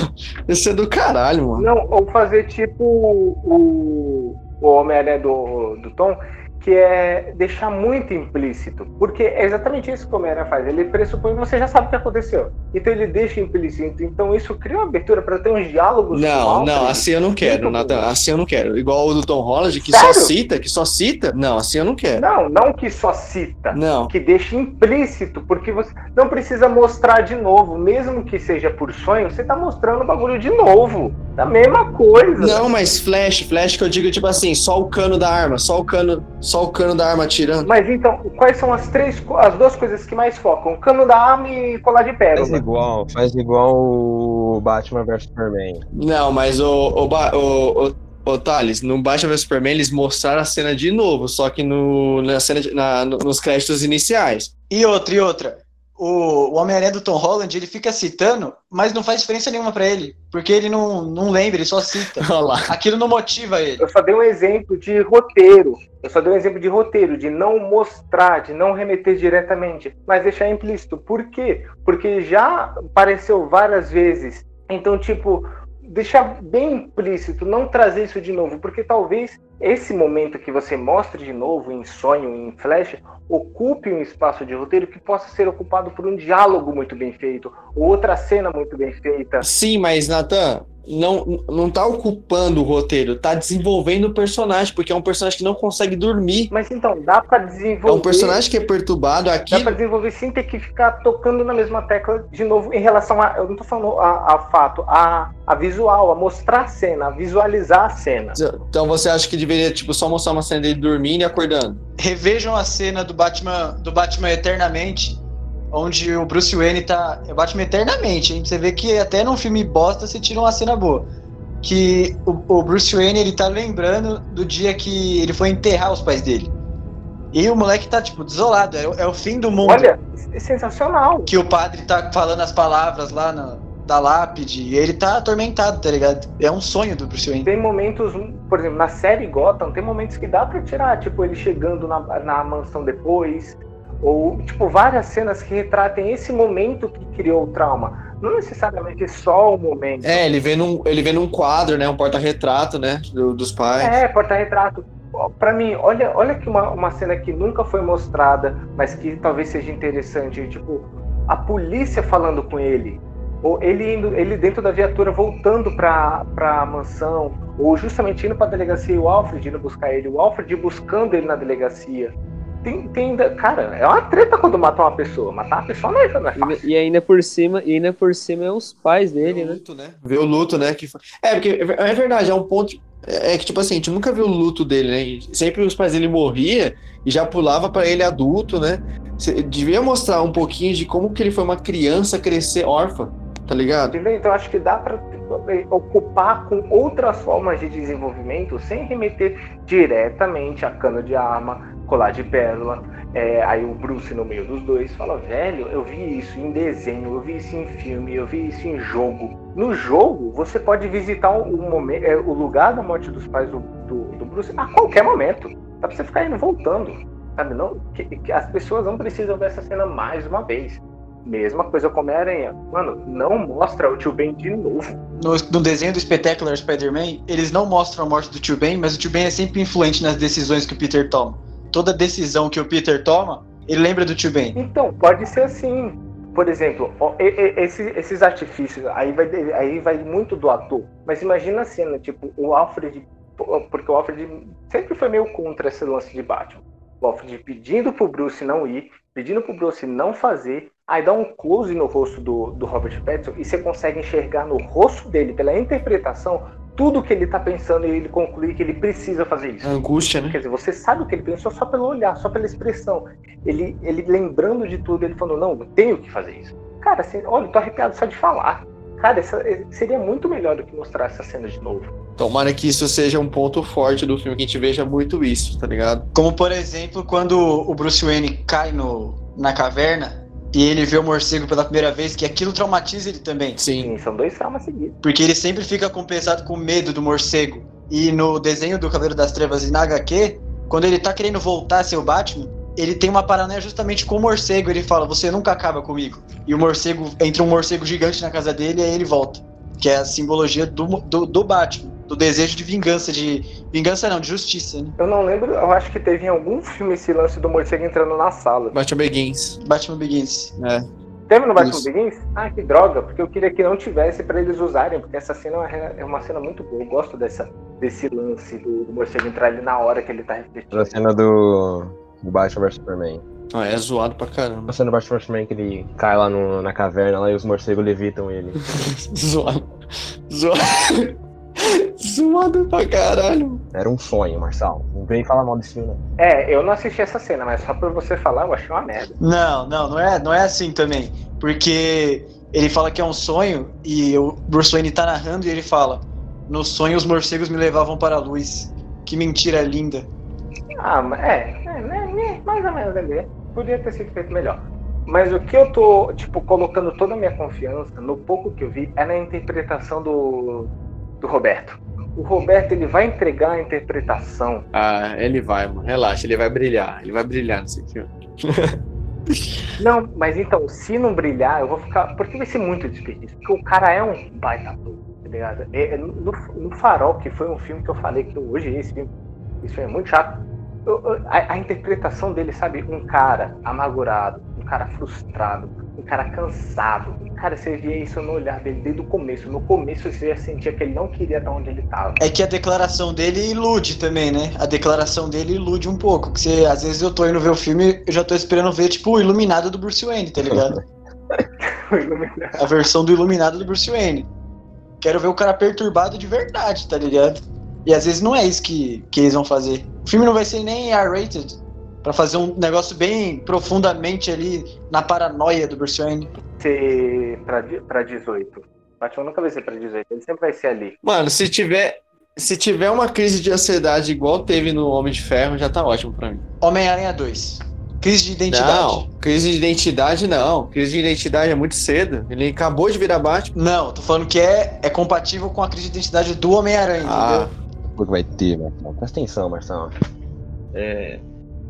Ia ser do caralho, mano. Não, ou fazer tipo o, o Homem-Aranha do, do Tom, que é deixar muito implícito. Porque é exatamente isso que o Homem-Aranha faz. Ele pressupõe que você já sabe o que aconteceu. Então ele deixa implícito. Então isso cria uma abertura para ter uns diálogos. Não, não, assim eu não quero, Nathan. Assim eu não quero. Igual o do Tom Holland, que Sério? só cita, que só cita. Não, assim eu não quero. Não, não que só cita. Não. Que deixa implícito, porque você não precisa mostrar de novo, mesmo que seja por sonho, você tá mostrando o bagulho de novo. Da mesma coisa. Não, mas flash, flash que eu digo tipo assim, só o cano da arma, só o cano, só o cano da arma atirando. Mas então, quais são as três, as duas coisas que mais focam? Cano da arma e colar de Faz pérola. igual, faz igual o Batman vs Superman. Não, mas o, o, o- o- Ô, Thales, no Batman vs Superman eles mostraram a cena de novo, só que no, na cena de- na- no- nos créditos iniciais. E outra, e outra. O, o Homem-Aranha do Tom Holland, ele fica citando, mas não faz diferença nenhuma pra ele. Porque ele não, não lembra, ele só cita. Aquilo não motiva ele. Eu só dei um exemplo de roteiro. Eu só dei um exemplo de roteiro, de não mostrar, de não remeter diretamente, mas deixar implícito. Por quê? Porque já apareceu várias vezes. Então, tipo, deixar bem implícito, não trazer isso de novo, porque talvez esse momento que você mostre de novo em sonho, em flash, ocupe um espaço de roteiro que possa ser ocupado por um diálogo muito bem feito, ou outra cena muito bem feita. Sim, mas Nathan, não, não tá ocupando o roteiro, tá desenvolvendo o personagem, porque é um personagem que não consegue dormir. Mas então, dá pra desenvolver. É um personagem que é perturbado aqui. Dá pra desenvolver sem ter que ficar tocando na mesma tecla de novo em relação a. Eu não tô falando a, a fato, a, a visual, a mostrar a cena, a visualizar a cena. Então você acha que deveria, tipo, só mostrar uma cena dele dormindo e acordando? Revejam a cena do Batman, do Batman Eternamente, onde o Bruce Wayne tá. É Batman Eternamente, hein? Você vê que até num filme bosta você tira uma cena boa. Que o, o Bruce Wayne ele tá lembrando do dia que ele foi enterrar os pais dele. E o moleque tá, tipo, desolado. É, o- é o fim do mundo. Olha, é sensacional. Que o padre tá falando as palavras lá na, da lápide. E ele tá atormentado, tá ligado? É um sonho do Bruce Wayne. Tem momentos, por exemplo, na série Gotham, tem momentos que dá pra tirar, tipo, ele chegando na, na mansão depois, ou, tipo, várias cenas que retratem esse momento que criou o trauma. Não necessariamente só o momento. É, ele vê num, ele vê num quadro, né? Um porta-retrato, né? do- dos pais. É, porta-retrato. Ó, Pra mim, olha, olha que uma, uma cena que nunca foi mostrada, mas que talvez seja interessante. Tipo, a polícia falando com ele. Ou ele indo, ele dentro da viatura voltando pra, pra mansão. Ou justamente indo pra delegacia e o Alfred indo buscar ele. O Alfred buscando ele na delegacia. Tem, tem ainda. Cara, é uma treta quando matar uma pessoa. Matar uma pessoa não é, não é fácil. E ainda por cima, e ainda por cima é os pais dele, né? luto, né? Ver o luto, né? Que... É, porque é verdade, é um ponto. É que, tipo assim, a gente nunca viu o luto dele, né? E Sempre os pais dele morria e já pulava pra ele adulto, né? Cê devia mostrar um pouquinho de como que ele foi uma criança crescer órfã, tá ligado? Entendeu? Então acho que dá para ocupar com outras formas de desenvolvimento sem remeter diretamente a cano de arma, colar de pérola. É, aí o Bruce no meio dos dois fala, velho, eu vi isso em desenho, eu vi isso em filme, eu vi isso em jogo. No jogo, você pode visitar o, momento, é, o lugar da morte dos pais do, do, do Bruce a qualquer momento. Dá pra você ficar indo voltando. Sabe? Não, que, que as pessoas não precisam dessa cena mais uma vez. Mesma coisa com Homem-Aranha. Mano, não mostra o tio Ben de novo. No, no desenho do Spectacular Spider-Man, eles não mostram a morte do tio Ben, mas o tio Ben é sempre influente nas decisões que o Peter toma. Toda decisão que o Peter toma, ele lembra do tio Ben. Então, pode ser assim. Por exemplo, esses artifícios, aí vai, aí vai muito do ator. Mas imagina a cena, tipo, o Alfred. Porque o Alfred sempre foi meio contra esse lance de Batman. O Alfred pedindo pro Bruce não ir, pedindo pro Bruce não fazer. Aí dá um close no rosto do, do Robert Pattinson e você consegue enxergar no rosto dele, pela interpretação, tudo que ele tá pensando e ele conclui que ele precisa fazer isso. A angústia, né? Quer dizer, você sabe o que ele pensou só pelo olhar, só pela expressão. Ele, ele lembrando de tudo, ele falou, não, eu tenho que fazer isso. Cara, assim, olha, eu tô arrepiado só de falar. Cara, essa, seria muito melhor do que mostrar essa cena de novo. Tomara que isso seja um ponto forte do filme, que a gente veja muito isso, tá ligado? Como, por exemplo, quando o Bruce Wayne cai no, na caverna e ele vê o morcego pela primeira vez, que aquilo traumatiza ele também. Sim. são dois traumas seguidos. Porque ele sempre fica compensado com medo do morcego. E no desenho do Cavaleiro das Trevas e na HQ, quando ele tá querendo voltar a ser o Batman, ele tem uma paranoia justamente com o morcego. Ele fala: Você nunca acaba comigo. E o morcego, entra um morcego gigante na casa dele e aí ele volta. Que é a simbologia do, do, do Batman, do desejo de vingança, de. Vingança não, de justiça, né? Eu não lembro, eu acho que teve em algum filme esse lance do morcego entrando na sala. Batman Begins. Batman Begins. É. Teve no Batman Isso. Begins? Ah, que droga, porque eu queria que não tivesse pra eles usarem, porque essa cena é uma cena muito boa. Eu gosto dessa, desse lance do, do morcego entrar ali na hora que ele tá refletindo. Na cena do, do Batman vs Superman. Ah, é zoado pra caramba. Na cena do Batman vs Superman que ele cai lá no- na caverna lá e os morcegos levitam ele. zoado. Zoado. Zoado pra caralho. Era um sonho, Marçal. Não vem falar mal desse filme, não. É, eu não assisti essa cena, mas só por você falar, eu achei uma merda. Não, não, não é, não é assim também. Porque ele fala que é um sonho e o Bruce Wayne tá narrando e ele fala: No sonho os morcegos me levavam para a luz. Que mentira linda. Ah, é, é, né, né, mais ou menos ali. Podia ter sido feito melhor. Mas o que eu tô, tipo, colocando toda a minha confiança, no pouco que eu vi, é na interpretação do, do Roberto. O Roberto, ele vai entregar a interpretação. Ah, ele vai, mano. Relaxa, ele vai brilhar. Ele vai brilhar nesse filme. Não, mas então, se não brilhar, eu vou ficar. Porque vai ser muito desperdício. Porque o cara é um baita ator, tá ligado? É, é, no, no Farol, que foi um filme que eu falei que hoje esse filme, esse filme é muito chato. Eu- eu- a, a interpretação dele, sabe? Um cara amargurado, cara frustrado, um cara cansado. Cara, você via isso no olhar dele desde o começo. No começo você já sentia que ele não queria estar onde ele tava. É que a declaração dele ilude também, né? A declaração dele ilude um pouco. Que você, às vezes eu tô indo ver o filme, eu já tô esperando ver, tipo, o iluminado do Bruce Wayne, tá ligado? a versão do iluminado do Bruce Wayne. Quero ver o cara perturbado de verdade, tá ligado? E às vezes não é isso que, que eles vão fazer. O filme não vai ser nem R-rated. Pra fazer um negócio bem profundamente ali na paranoia do Bruce Wayne. Ser pra 18. Batman nunca vai ser pra 18, ele sempre vai ser ali. Mano, se tiver. Se tiver uma crise de ansiedade igual teve no Homem de Ferro, já tá ótimo pra mim. Homem-Aranha 2. Crise de identidade. Não, crise de identidade não. Crise de identidade é muito cedo. Ele acabou de virar Batman. Não, tô falando que é, é compatível com a crise de identidade do Homem-Aranha, Ah, entendeu? O que vai ter, Marcelo? Presta atenção, Marcelo. É,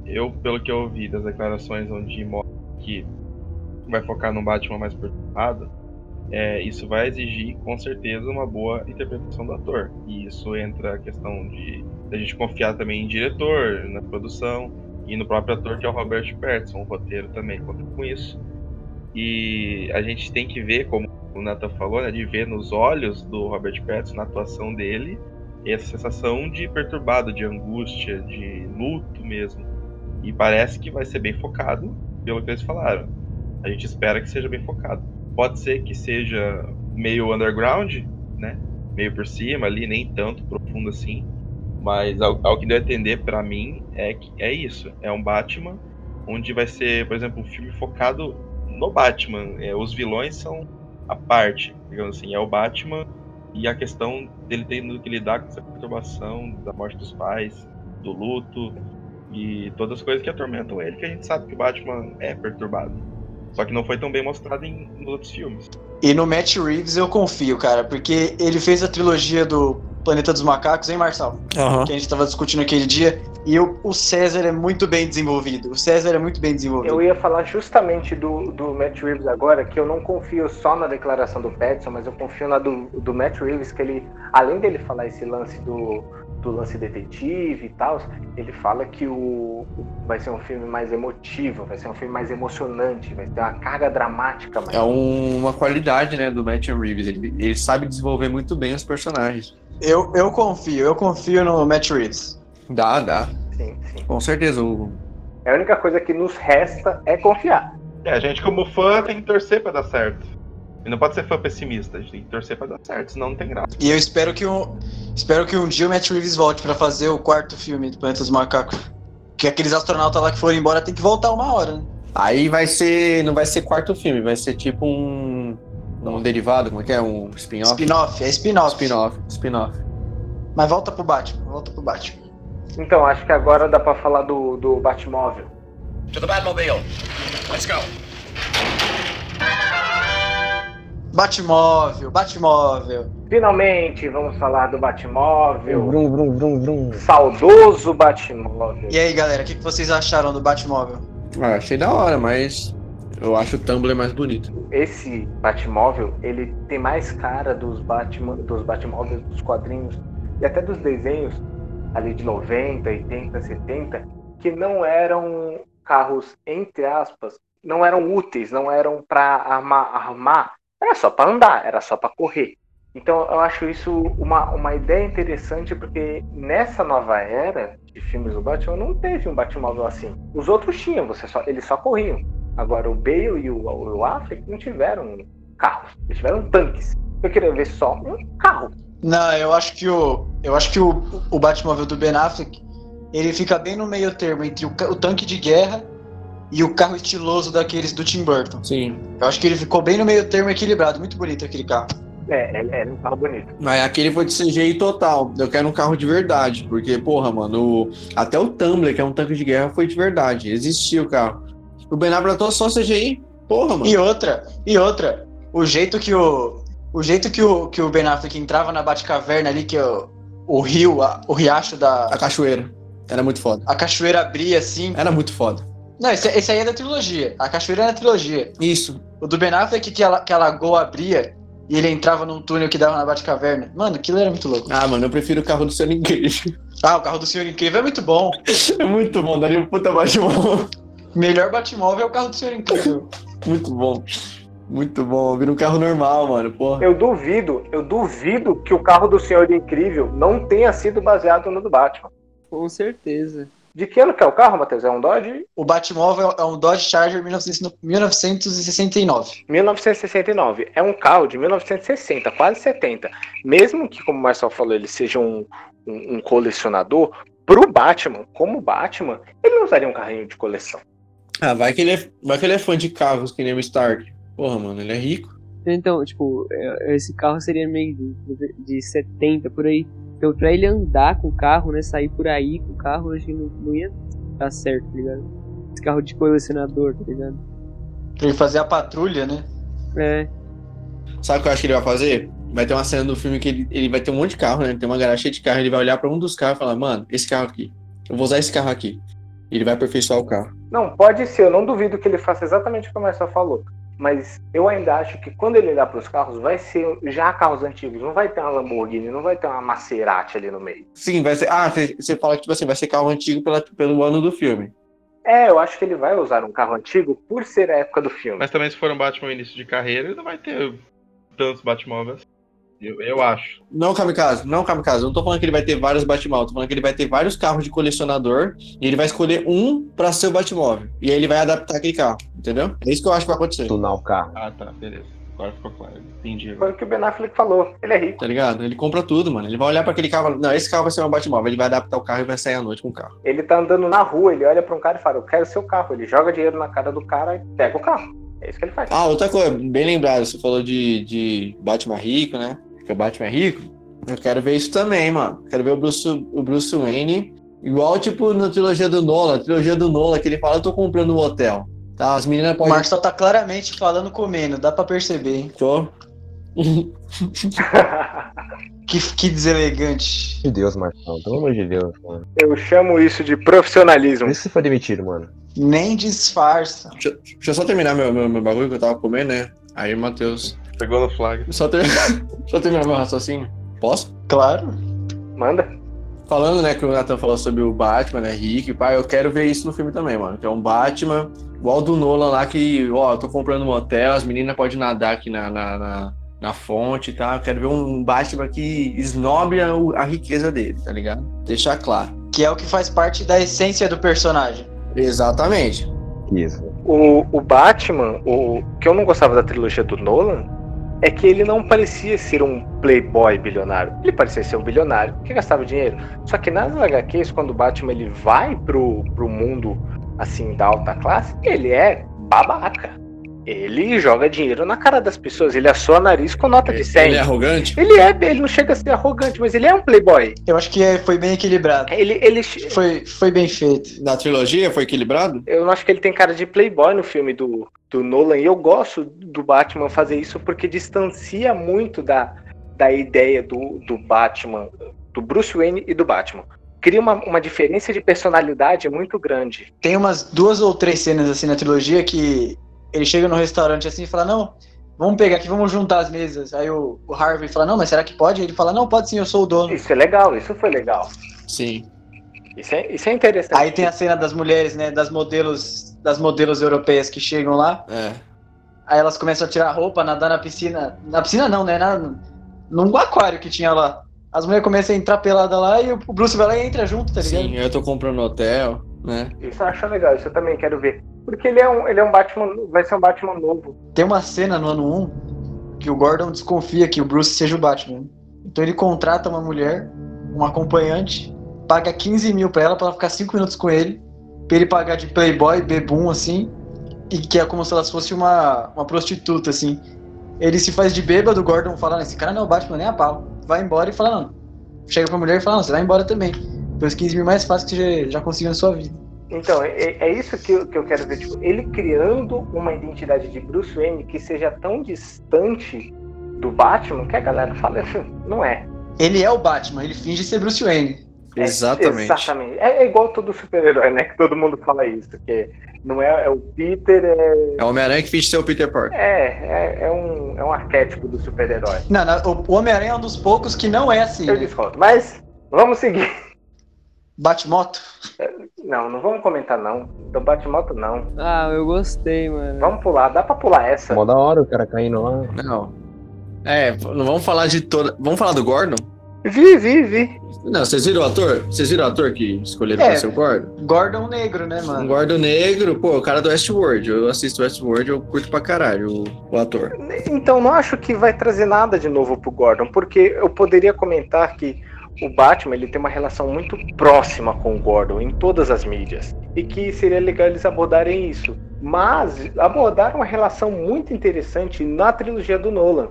eu, pelo que eu ouvi das declarações onde mostra que vai focar num Batman mais perturbado, é, isso vai exigir com certeza uma boa interpretação do ator. E isso entra a questão de a gente confiar também em diretor, na produção e no próprio ator que é o Robert Pattinson, o roteiro também conta com isso. E a gente tem que ver, como o Nathan falou, né, de ver nos olhos do Robert Pattinson, na atuação dele, essa sensação de perturbado, de angústia, de luto mesmo. E parece que vai ser bem focado, pelo que eles falaram. A gente espera que seja bem focado. Pode ser que seja meio underground, né? Meio por cima ali, nem tanto profundo assim. Mas ao, ao que deu a entender pra mim é que é isso. É um Batman onde vai ser, por exemplo, um filme focado no Batman. É, os vilões são a parte, digamos assim. É o Batman e a questão dele tendo que lidar com essa perturbação da morte dos pais, do luto e todas as coisas que atormentam ele, que a gente sabe que o Batman é perturbado. Só que não foi tão bem mostrado em, nos outros filmes. E no Matt Reeves eu confio, cara, porque ele fez a trilogia do Planeta dos Macacos, hein, Marçal? aham. Que a gente tava discutindo aquele dia. E o, o César é muito bem desenvolvido. O César é muito bem desenvolvido. Eu ia falar justamente do, do Matt Reeves agora, que eu não confio só na declaração do Pattinson, mas eu confio na do, do Matt Reeves, que ele, além dele falar esse lance do, do lance detetive e tal, ele fala que o, o- vai ser um filme mais emotivo, vai ser um filme mais emocionante, vai ter uma carga dramática mais. É um- uma qualidade, né, do Matt Reeves. Ele, ele sabe desenvolver muito bem os personagens. Eu, eu confio, eu confio no Matt Reeves. Dá, dá. Sim, sim. Com certeza. O, A única coisa que nos resta é confiar. É, a gente como fã tem que torcer pra dar certo. E não pode ser fã pessimista, a gente tem que torcer pra dar certo, senão não tem graça. E eu espero que um, espero que um dia o Matt Reeves volte pra fazer o quarto filme do Planeta dos Macacos. Que aqueles astronautas lá que foram embora tem que voltar uma hora, né? Aí vai ser. Não vai ser quarto filme, vai ser tipo um. Um derivado, como é que é? Um spin-off? Spin-off, é spin-off. Spin-off, spin-off. Mas volta pro Batman, volta pro Batman. Então, acho que agora dá pra falar do, do Batmóvel. To the Batmobile. Let's go. Batmóvel, Batmóvel. Finalmente vamos falar do Batmóvel. Vrum, vrum, vrum, vrum. Saudoso Batmóvel. E aí, galera, o que, que vocês acharam do Batmóvel? Ah, achei da hora, mas eu acho o Tumblr mais bonito. Esse Batmóvel, ele tem mais cara dos Batman, dos Batmóveis dos quadrinhos e até dos desenhos ali de 90, 80, 70, que não eram carros entre aspas, não eram úteis, não eram para armar, armar, era só para andar, era só para correr. Então eu acho isso uma, uma ideia interessante porque nessa nova era de filmes do Batman não teve um Batmóvel assim. Os outros tinham, você só, eles só corriam. Agora o Bale e o, o Affleck não tiveram carros, eles tiveram tanques. Eu queria ver só um carro. Não, eu acho que o. Eu acho que o, o Batmóvel do Ben Affleck ele fica bem no meio termo entre o, o tanque de guerra e o carro estiloso daqueles do Tim Burton. Sim. Eu acho que ele ficou bem no meio termo equilibrado, muito bonito aquele carro. É, é, é um carro bonito. Mas aquele foi de CGI total. Eu quero um carro de verdade. Porque, porra, mano, o- até o Tumblr, que é um tanque de guerra, foi de verdade. Existia o carro. O Ben Affleck só CGI. Porra, mano. E outra, e outra, o jeito que o. O jeito que o, que o Ben Affleck entrava na Batcaverna ali, que o, o rio, a- o riacho da. A cachoeira. Era muito foda. A cachoeira abria assim. Era muito foda. Não, esse, esse aí é da trilogia. A cachoeira é da trilogia. Isso. O do Ben Affleck que a, que a lagoa abria e ele entrava num túnel que dava na Batcaverna. Mano, aquilo era muito louco. Ah, mano, eu prefiro o carro do Senhor Incrível. Ah, o carro do Senhor Incrível é muito bom. É muito bom, daria um puta Batmóvel. Melhor Batmóvel é o carro do Senhor Incrível. Muito bom. Muito bom. Vira um carro normal, mano. Porra. Eu duvido, eu duvido que o carro do Senhor Incrível não tenha sido baseado no do Batman. Com certeza. De que ano que é o carro, Matheus? É um Dodge? O Batmóvel é um Dodge Charger 1900 1969. 1969. É um carro de 1960, quase 70. Mesmo que, como o Marcel falou, ele seja um, um, um colecionador, pro Batman, como Batman, ele não usaria um carrinho de coleção. Ah, vai que, ele é, vai que ele é fã de carros, que nem o Stark. Porra, mano, ele é rico. Então, tipo, é- esse carro seria meio de, de 70 por aí. Então, pra ele andar com o carro, né? Sair por aí com o carro, acho que não, não ia dar certo, tá ligado? Esse carro de colecionador, tá ligado? Pra ele fazer a patrulha, né? É. Sabe o que eu acho que ele vai fazer? Vai ter uma cena do filme que ele, ele vai ter um monte de carro, né? Tem uma garagem cheia de carro, ele vai olhar pra um dos carros e falar, mano, esse carro aqui. Eu vou usar esse carro aqui. E ele vai aperfeiçoar o carro. Não, pode ser, eu não duvido que ele faça exatamente o que o Marcel falou. Mas eu ainda acho que quando ele olhar para os carros, vai ser já carros antigos. Não vai ter uma Lamborghini, não vai ter uma Maserati ali no meio. Sim, vai ser. Ah, você fala que tipo assim, vai ser carro antigo pela, pelo ano do filme. É, eu acho que ele vai usar um carro antigo por ser a época do filme. Mas também se for um Batman início de carreira, ele não vai ter tantos Batmóveis. Eu, eu acho. Não, Kamikaze, não, Kamikaze. Eu não tô falando que ele vai ter vários Batmóveis, tô falando que ele vai ter vários carros de colecionador e ele vai escolher um pra ser o Batmóvel. E aí ele vai adaptar aquele carro, entendeu? É isso que eu acho que vai acontecer. Tunar o carro. Ah, tá, beleza. Agora ficou claro. Entendi. Foi agora. o que o Ben Affleck falou. Ele é rico. Tá ligado? Ele compra tudo, mano. Ele vai olhar pra aquele carro e falar, não, esse carro vai ser meu Batmóvel. Ele vai adaptar o carro e vai sair à noite com o carro. Ele tá andando na rua, ele olha para um cara e fala: Eu quero seu carro. Ele joga dinheiro na cara do cara e pega o carro. É isso que ele faz. Ah, outra coisa, bem lembrado, você falou de, de Batman rico, né? Que o Batman é rico. Eu quero ver isso também, mano. Quero ver o Bruce, o Bruce Wayne, igual tipo na trilogia do Nolan, a trilogia do Nolan, que ele fala, eu tô comprando um hotel. Tá, as meninas O podem. Marcos tá claramente falando comendo, dá pra perceber, hein? Tô. Que, que deselegante. De Deus, Marcão. Pelo amor de Deus, mano. Eu chamo isso de profissionalismo. Por isso você foi demitido, mano. Nem disfarça. Deixa, deixa eu só terminar meu, meu, meu bagulho que eu tava comendo, né? Aí, Matheus. Pegou no flag. Só, ter... só terminar meu raciocínio. Posso? Claro. Manda. Falando, né, que o Nathan falou sobre o Batman, né, Rick, pai, eu quero ver isso no filme também, mano. Que é um Batman, igual do Nolan lá, que, ó, eu tô comprando um hotel, as meninas podem nadar aqui na, na, na, na fonte, tá? Eu quero ver um Batman que esnobre a, a riqueza dele, tá ligado? Deixar claro. Que é o que faz parte da essência do personagem. Exatamente. Isso. O, o Batman, o que eu não gostava da trilogia do Nolan, é que ele não parecia ser um playboy bilionário. Ele parecia ser um bilionário que gastava dinheiro. Só que nas HQs, quando o Batman ele vai pro, pro mundo assim da alta classe, ele é babaca. Ele joga dinheiro na cara das pessoas, ele assou o nariz com nota de 100. Ele é arrogante? Ele é, ele não chega a ser arrogante, mas ele é um playboy. Eu acho que é- foi bem equilibrado. Ele, ele, Foi, foi bem feito. Na trilogia foi equilibrado? eu não acho que ele tem cara de playboy no filme do, do Nolan. E eu gosto do Batman fazer isso porque distancia muito da, da ideia do, do Batman, do Bruce Wayne e do Batman. Cria uma, uma diferença de personalidade muito grande. Tem umas duas ou três cenas assim na trilogia que ele chega no restaurante assim e fala, não, vamos pegar aqui, vamos juntar as mesas. Aí o, o Harvey fala, não, mas será que pode? Ele fala, não, pode sim, eu sou o dono. Isso é legal, isso foi legal. Sim. Isso é, isso é interessante. Aí tem a cena das mulheres, né, das modelos, das modelos europeias que chegam lá. É. Aí elas começam a tirar a roupa, nadar na piscina. Na piscina não, né? Na, num aquário que tinha lá. As mulheres começam a entrar pelada lá e o Bruce vai lá e entra junto, tá ligado? Sim, eu tô comprando hotel, né? Isso eu acho legal, isso eu também quero ver. Porque ele é um, ele é um Batman, vai ser um Batman novo. Tem uma cena no ano 1 que o Gordon desconfia que o Bruce seja o Batman. Então ele contrata uma mulher, um acompanhante, paga 15 mil pra ela, pra ela ficar 5 minutos com ele, pra ele pagar de playboy, bebum, assim, e que é como se ela fosse uma, uma prostituta, assim. Ele se faz de bêbado, o Gordon fala, esse cara não é o Batman nem a pau. Vai embora e fala, não. Chega pra mulher e fala, não, você vai embora também. Foi os 15 mil mais fáceis que você já, já conseguiu na sua vida. Então, é, é isso que eu, que eu quero ver. Tipo, ele criando uma identidade de Bruce Wayne que seja tão distante do Batman que a galera fala, não é. Ele é o Batman, ele finge ser Bruce Wayne. É, Exatamente. exatamente. É, é igual todo super-herói, né? Que todo mundo fala isso. Que não é, é o Peter, é. É o Homem-Aranha que finge ser o Peter Parker. É, é, é um, é um arquétipo do super-herói. Não, não, o o Homem-Aranha é um dos poucos que não é assim. Eu né? discordo. Mas vamos seguir. Batmoto? Não, não vamos comentar, não. Do Batmoto, não. Ah, eu gostei, mano. Vamos pular. Dá pra pular essa. Mó da hora o cara caindo lá. Não. É, não vamos falar de toda. Vamos falar do Gordon? Vi, vi, vi. Não, vocês viram o ator? Vocês viram o ator que escolheram É. pra ser o Gordon? Gordon negro, né, Um mano? Gordon negro, pô, o cara do Westworld. Eu assisto Westworld, eu curto pra caralho o, o ator. Então, não acho que vai trazer nada de novo pro Gordon, porque eu poderia comentar que o Batman ele tem uma relação muito próxima com o Gordon em todas as mídias e que seria legal eles abordarem isso. Mas abordaram uma relação muito interessante na trilogia do Nolan,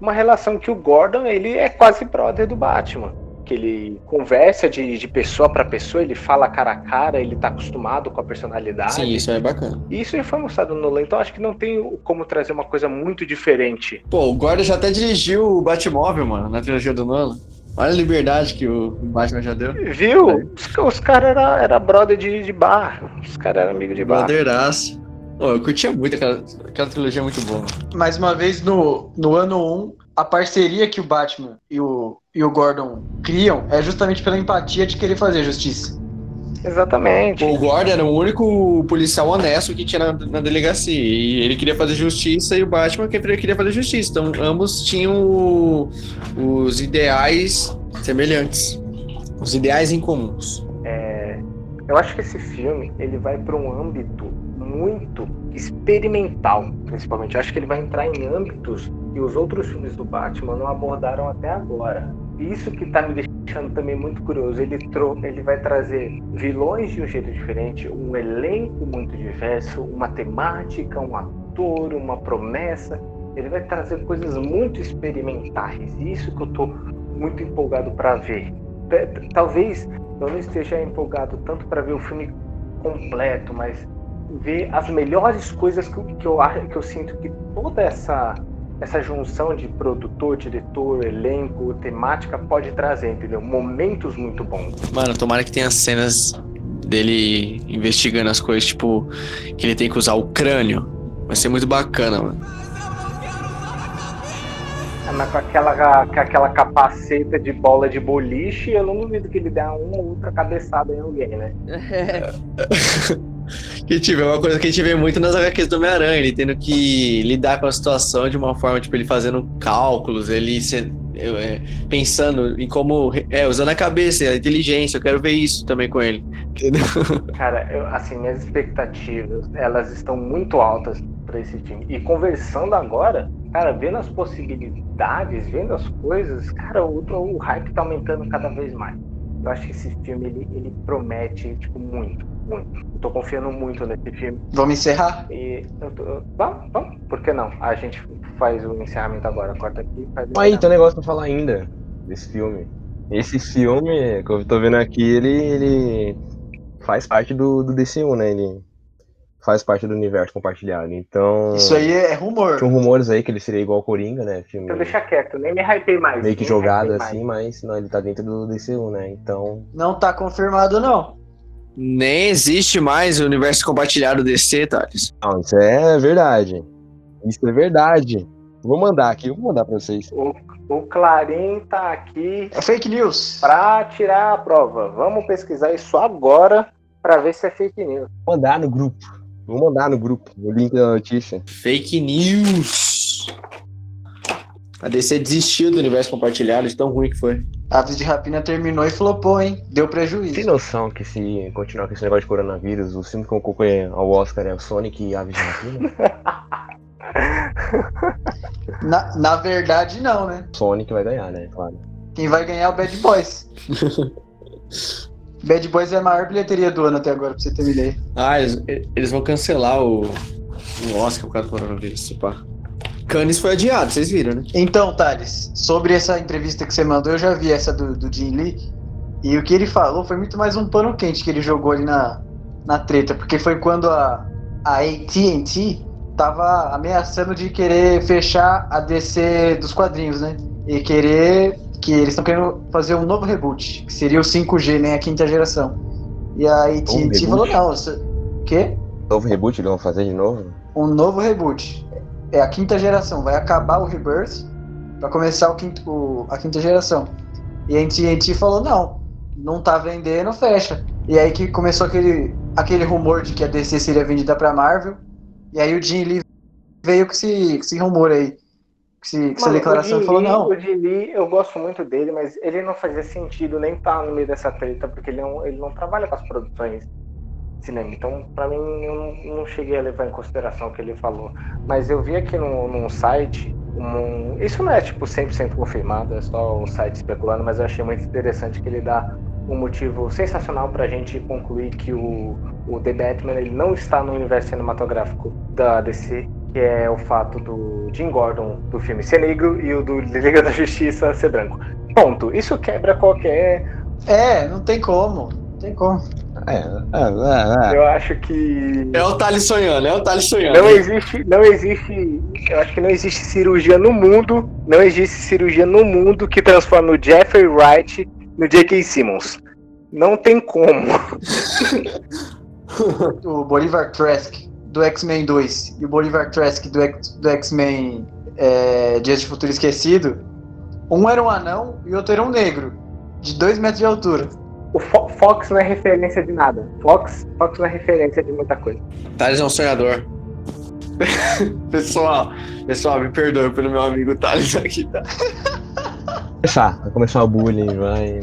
uma relação que o Gordon ele é quase brother do Batman. Que ele conversa de, de pessoa para pessoa, ele fala cara a cara, ele tá acostumado com a personalidade. Sim, isso é bacana. E Isso já foi mostrado no Nolan, então acho que não tem como trazer uma coisa muito diferente. Pô, o Gordon já até dirigiu o Batmóvel, mano, na trilogia do Nolan. Olha a liberdade que o Batman já deu. Viu? Os, os caras eram era brother de, de bar. Os caras eram amigos de bar. Brotheraço. Pô, eu curtia muito aquela, aquela trilogia muito boa. Mais uma vez, no, no ano 1, a parceria que o Batman e o, e o Gordon criam é justamente pela empatia de querer fazer justiça. Exatamente. O Gordon era o único policial honesto que tinha na, na delegacia. E ele queria fazer justiça e o Batman que queria fazer justiça. Então ambos tinham os ideais semelhantes. Os ideais em comuns. Eu acho que esse filme ele vai para um âmbito muito experimental, principalmente. Eu acho que ele vai entrar em âmbitos que os outros filmes do Batman não abordaram até agora. Isso que tá me deixando também muito curioso. Ele, tro ele vai trazer vilões de um jeito diferente, um elenco muito diverso, uma temática, um ator, uma promessa. Ele vai trazer coisas muito experimentais. Isso que eu tô muito empolgado para ver. Talvez eu não esteja empolgado tanto para ver o filme completo, mas ver as melhores coisas que, eu- que eu que eu sinto que toda essa essa junção de produtor, diretor, elenco, temática pode trazer, entendeu? Momentos muito bons. Mano, tomara que tenha cenas dele investigando as coisas, tipo, que ele tem que usar o crânio. Vai ser muito bacana, mano. Mas com aquela, com aquela capaceta de bola de boliche, eu não duvido que ele dê uma ou outra cabeçada em alguém, né? Que tiver uma coisa que a gente vê muito nas HQs do Homem-Aranha, ele tendo que lidar com a situação de uma forma, tipo, ele fazendo cálculos, ele se- é, pensando em como. É, usando a cabeça, a inteligência, eu quero ver isso também com ele. Entendeu? Cara, eu, assim, minhas expectativas, elas estão muito altas para esse time. E conversando agora, cara, vendo as possibilidades, vendo as coisas, cara, o, o hype tá aumentando cada vez mais. Eu acho que esse filme, ele, ele promete, tipo, muito, muito. Tô confiando muito nesse filme. Vamos encerrar? E eu tô, vamos, vamos, por que não? A gente faz o encerramento agora, corta aqui e faz o Aí, tem um negócio pra falar ainda desse filme. Esse filme que eu tô vendo aqui, ele, ele faz parte do, do DCU, né? Ele faz parte do universo compartilhado. Então. Isso aí é rumor. Tinham rumores aí que ele seria igual ao Coringa, né? Filme Então deixa quieto, nem me hypei mais. meio que jogado hypei mais. assim, mas não, ele tá dentro do DCU, né? Então. Não tá confirmado, não. Nem existe mais o universo compartilhado DC, Thales. Não, isso é verdade. Isso é verdade. Vou mandar aqui, vou mandar pra vocês. O, o Clarim tá aqui É fake news. pra tirar a prova. Vamos pesquisar isso agora pra ver se é fake news. Vou mandar no grupo. Vou mandar no grupo o link da notícia. Fake news. A DC desistiu do universo compartilhado, de tão ruim que foi. Aves de Rapina terminou e flopou, hein? Deu Tem prejuízo. noção que se continuar com esse negócio de coronavírus, o filme que concorre ao Oscar é o Sonic e Aves de Rapina? Na, na verdade, não, né? Sonic vai ganhar, né? Claro. Quem vai ganhar é o Bad Boys. Bad Boys é a maior bilheteria do ano até agora, pra você ter uma ideia. Ah, eles, eles vão cancelar o, o Oscar por causa do coronavírus, se pá. Cannes foi adiado, vocês viram, né? Então, Thales, sobre essa entrevista que você mandou, eu já vi essa do, do Jim Lee. E o que ele falou foi muito mais um pano quente que ele jogou ali na, na treta, porque foi quando a, a AT&T tava ameaçando de querer fechar a DC dos quadrinhos, né? E querer que eles estão querendo fazer um novo reboot, que seria o 5G, né, a quinta geração. E a AT&T falou não, você... quê? Novo reboot, eles vão fazer de novo? Um novo reboot. É a quinta geração, vai acabar o Rebirth para começar o quinto, o- a quinta geração. E a AT&T falou não, não tá vendendo, fecha. E aí que começou aquele, aquele rumor de que a DC seria vendida pra Marvel. E aí o Jim Lee veio com esse, com esse rumor aí. Com, esse- com essa Mano, declaração e falou não. O Jim Lee, eu gosto muito dele, mas ele não fazia sentido nem estar no meio dessa treta, porque ele não, ele não trabalha com as produções cinema. Então, pra mim, eu não, não cheguei a levar em consideração o que ele falou. Mas eu vi aqui no, num site, um- isso não é tipo 100% confirmado, é só o site especulando, mas eu achei muito interessante que ele dá um motivo sensacional pra gente concluir que o, o The Batman ele não está no universo cinematográfico da DC, que é o fato do Jim Gordon do filme ser negro e o do Liga da Justiça ser branco. Ponto. Isso quebra qualquer. É, não tem como. Não tem como. É, é, é. Eu acho que. É o Thales sonhando, é o Thales sonhando. Não existe, não existe, eu acho que não existe cirurgia no mundo, não existe cirurgia no mundo que transforme o Jeffrey Wright no J.K. Simmons. Não tem como. o Bolivar Trask do X-Men 2 e o Bolivar Trask do X-Men é, Dias de Futuro Esquecido, um era um anão e o outro era um negro, de 2 metros de altura. O Fo- Fox não é referência de nada. Fox, Fox não é referência de muita coisa. Thales é um sonhador. pessoal, pessoal, me perdoe pelo meu amigo Thales aqui, tá? Começar, vai começar o bullying, vai.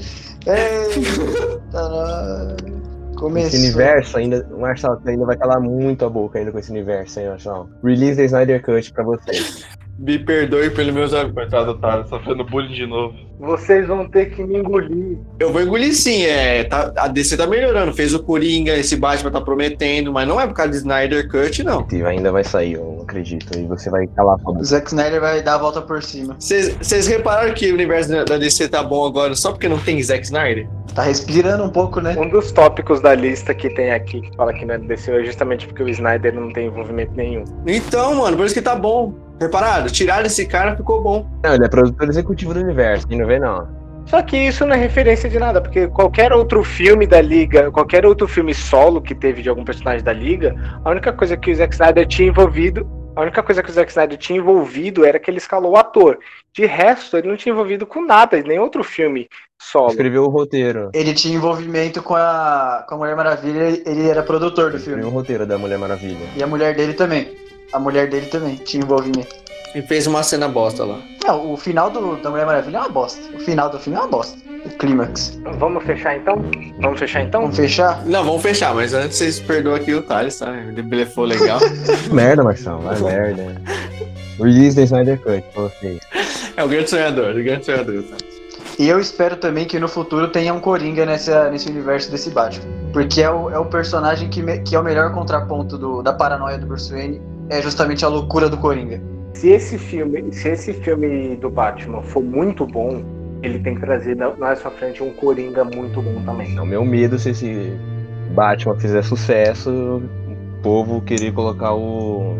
Começou. Esse universo ainda, o Marcelo ainda vai calar muito a boca ainda com esse universo aí, Marcelo. Release the Snyder Cut pra vocês. Me perdoe pelos meus amigos. Coitado do Thales, sofrendo bullying de novo. Vocês vão ter que me engolir. Eu vou engolir sim, é, tá- a DC tá melhorando, fez o Coringa, esse Batman tá prometendo, mas não é por causa de Snyder Cut, não. E ainda vai sair, eu acredito. E você vai calar a O. Zack Snyder vai dar a volta por cima. Vocês repararam que o universo da- da DC tá bom agora só porque não tem Zack Snyder? Tá respirando um pouco, né? Um dos tópicos da lista que tem aqui, que fala que não é do DC, é justamente porque o Snyder não tem envolvimento nenhum. Então, mano, por isso que tá bom. Reparado? Tiraram esse cara, ficou bom. Não, ele é produtor executivo do universo, quem não vê não. Só que isso não é referência de nada, porque qualquer outro filme da Liga, qualquer outro filme solo que teve de algum personagem da Liga, a única coisa que o Zack Snyder tinha envolvido, a única coisa que o Zack Snyder tinha envolvido era que ele escalou o ator. De resto, ele não tinha envolvido com nada, nem outro filme solo. Escreveu o roteiro. Ele tinha envolvimento com a, com a Mulher Maravilha, ele- era produtor do Escreveu o filme. roteiro da Mulher Maravilha. E a mulher dele também. A mulher dele também tinha envolvimento. E fez uma cena bosta lá. Não, o final do, da Mulher Maravilha é uma bosta. O final do filme é uma bosta. O clímax. Vamos fechar então? Vamos fechar então? Vamos fechar? Não, vamos fechar, mas antes vocês perdoam aqui o Thales, tá? Ele blefou legal. merda, Marcelo, vai merda. Release the Snyder Cut vocês. é o grande sonhador, o grande sonhador. Tá? E eu espero também que no futuro tenha um Coringa nessa, nesse universo desse Batman. Porque é o, é o personagem que, me- que é o melhor contraponto do- da paranoia do Bruce Wayne. É justamente a loucura do Coringa. Se esse filme, se esse filme do Batman for muito bom, ele tem que trazer na- pra frente um Coringa muito bom também. É o meu medo se esse Batman fizer sucesso, o povo querer colocar o,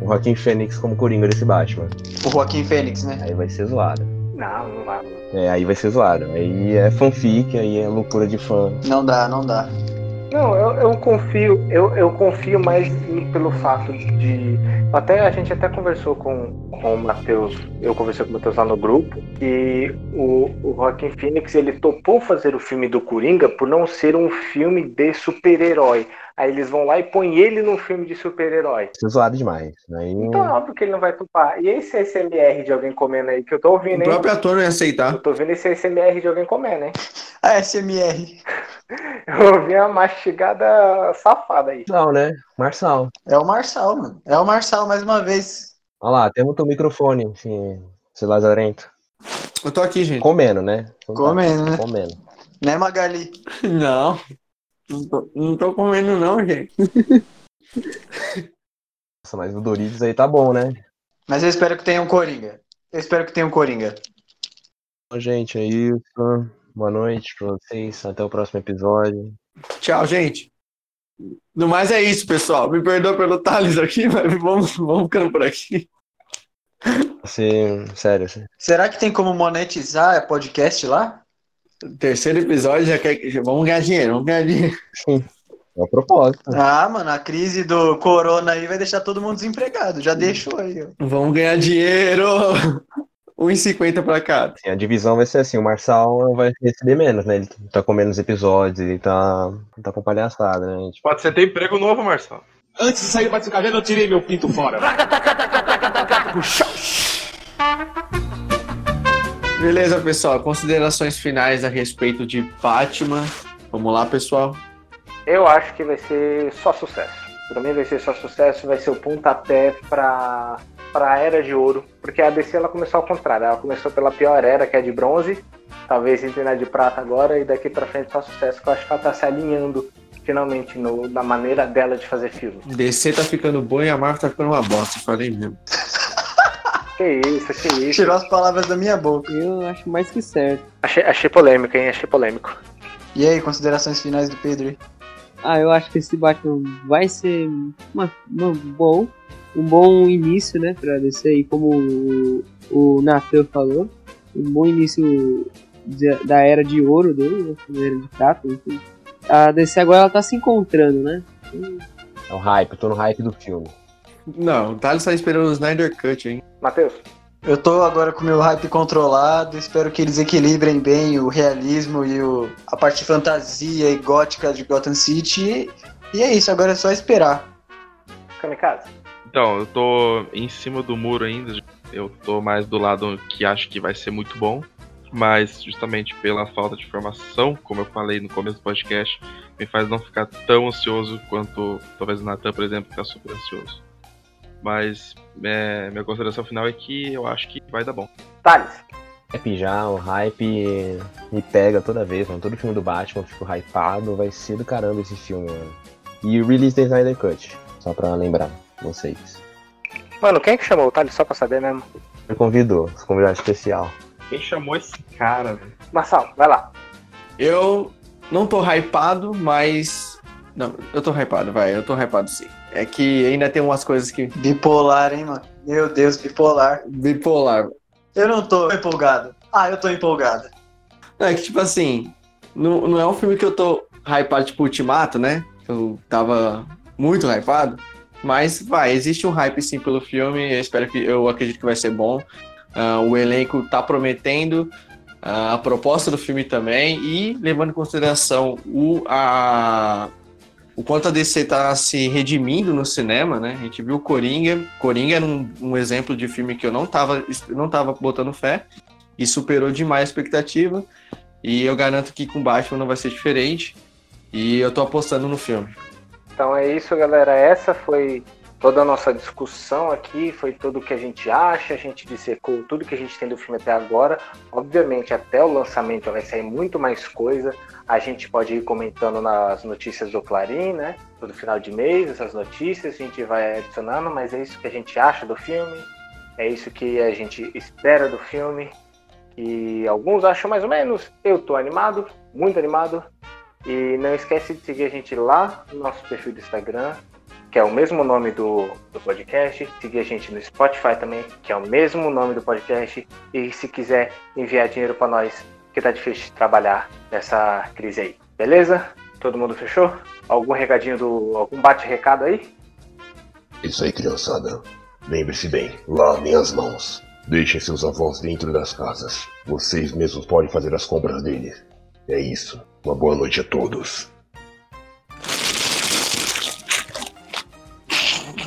o Joaquim Fênix como Coringa desse Batman. O Joaquim Fênix, né? Aí vai ser zoado. Não, não vai. É, aí vai ser zoado. Aí é fanfic, aí é loucura de fã. Não dá, não dá. Não, eu, eu confio, eu, eu confio mais pelo fato de. Até a gente até conversou com, com o Matheus, eu conversei com o Matheus lá no grupo, que o, o Joaquim Phoenix ele topou fazer o filme do Coringa por não ser um filme de super-herói. Aí eles vão lá e põem ele num filme de super-herói. Vai ser zoado demais. Aí Então é óbvio que ele não vai topar. E esse SMR de alguém comendo aí que eu tô O ouvindo, hein? próprio ator não ia aceitar. Eu tô ouvindo esse SMR de alguém comendo, hein? A SMR. Eu ouvi uma mastigada safada aí. Marçal, né? Marçal. É o Marçal, mano. É o Marçal mais uma vez. Olha lá, temos teu microfone, enfim, seu lazarento. Eu tô aqui, gente. Comendo, né? Comendo, né? Comendo. Né, Magali? Não. Não tô, não tô comendo, não, gente. Nossa, mas o Doritos aí tá bom, né? Mas eu espero que tenha um Coringa. Eu espero que tenha um Coringa. Bom, gente, é isso. Boa noite pra vocês. Até o próximo episódio. Tchau, gente. No mais é isso, pessoal. Me perdoa pelo Thales aqui, mas vamos, vamos ficando por aqui. Assim, sério, assim. Será que tem como monetizar podcast lá? Terceiro episódio, já quer... já- vamos ganhar dinheiro, vamos ganhar dinheiro. É o propósito. Ah, mano, a crise do corona aí vai deixar todo mundo desempregado. Já deixou aí, ó. Vamos ganhar dinheiro. 1,50 pra cada. Assim, a divisão vai ser assim, o Marçal vai receber menos, né? Ele tá com menos episódios, ele tá, tá com palhaçada, né? Tipo, Pode ser ter emprego novo, Marcelo. Antes de sair do Bate-Caverna, eu tirei meu pinto fora. Beleza, pessoal. Considerações finais a respeito de Batman. Vamos lá, pessoal. Eu acho que vai ser só sucesso. Pra mim vai ser só sucesso, vai ser o pontapé pra, pra Era de Ouro. Porque a DC ela começou ao contrário. Ela começou pela pior era, que é de bronze. Talvez entre na de prata agora e daqui pra frente só sucesso. Que eu acho que ela tá se alinhando finalmente no, na maneira dela de fazer filme. DC tá ficando bom e a Marvel tá ficando uma bosta. Falei mesmo. Que isso, que isso. Tirou as palavras da minha boca. Eu acho mais que certo. Achei, achei polêmico, hein? Achei polêmico. E aí, considerações finais do Pedro? aí? Ah, eu acho que esse Batman vai ser uma, uma bom, um bom início, né, pra DC aí, como o, o Nathan falou, um bom início de- da era de ouro dele, né, da era de prata, enfim. A DC agora ela tá se encontrando, né? é o hype, eu tô no hype do filme. Não, o Thales tá esperando o Snyder Cut, hein? Matheus, Eu tô agora com o meu hype controlado, espero que eles equilibrem bem o realismo e o, a parte fantasia e gótica de Gotham City. E, e é isso, agora é só esperar. Kamikaze. Então, eu tô em cima do muro ainda. Eu tô mais do lado que acho que vai ser muito bom. Mas justamente pela falta de informação, como eu falei no começo do podcast, me faz não ficar tão ansioso quanto talvez o Nathan, por exemplo, ficar super ansioso. Mas é, minha consideração final é que eu acho que vai dar bom. Thales. Hype já, o hype me pega toda vez, mano. Todo filme do Batman eu fico hypado, vai ser do caramba esse filme, mano. E o release da Snyder Cut, só pra lembrar vocês. Mano, quem é que chamou o Thales só pra saber mesmo? Me convidou, convidado especial. Quem chamou esse cara, velho? Marçal, vai lá. Eu não tô hypado, mas. Não, eu tô hypado, vai, eu tô hypado sim. É que ainda tem umas coisas que. Bipolar, hein, mano? Meu Deus, bipolar. Bipolar. Eu não tô empolgado. Ah, eu tô empolgado. Não, é que tipo assim, não, não é um filme que eu tô hypado, tipo Ultimato, né? Eu tava muito hypado. Mas vai, existe um hype sim pelo filme. Eu espero que eu acredito que vai ser bom. Ah, o elenco tá prometendo. ah, a proposta do filme também. E levando em consideração o, a, o quanto a DC tá se redimindo no cinema, né? A gente viu Coringa. Coringa era um, um exemplo de filme que eu não tava, não tava botando fé. E superou demais a expectativa. E eu garanto que com Batman não vai ser diferente. E eu tô apostando no filme. Então é isso, galera. Essa foi toda a nossa discussão aqui, foi tudo o que a gente acha, a gente dissecou tudo que a gente tem do filme até agora. Obviamente, até o lançamento vai sair muito mais coisa. A gente pode ir comentando nas notícias do Clarim, né? Todo final de mês, essas notícias, a gente vai adicionando, mas é isso que a gente acha do filme, é isso que a gente espera do filme. E alguns acham mais ou menos. Eu tô animado, muito animado. E não esquece de seguir a gente lá no nosso perfil do Instagram, que é o mesmo nome do, do podcast. Seguir a gente no Spotify também, que é o mesmo nome do podcast. E se quiser enviar dinheiro para nós, que tá difícil de trabalhar nessa crise aí. Beleza? Todo mundo fechou? Algum recadinho do. algum bate-recado aí? Isso aí, criançada. Lembre-se bem, lavem as mãos. Deixem seus avós dentro das casas. Vocês mesmos podem fazer as compras deles. É isso. Uma boa noite a todos.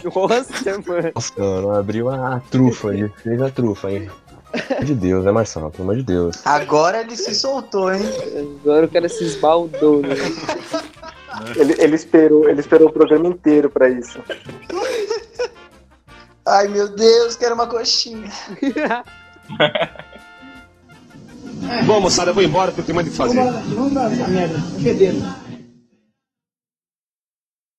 Nossa, mano. Nossa, mano, abriu a trufa, ele fez a trufa, hein? Pelo amor de Deus, né, Marcelo? Pelo amor de Deus. Agora ele se soltou, hein? Agora o cara se esbaldou, né? Ele, ele esperou, ele esperou o programa inteiro para isso. Ai, meu Deus, quero uma coxinha. Bom, moçada, eu vou embora porque eu tenho mais o que fazer. Vamos vamos embora, essa merda. Fedeiro.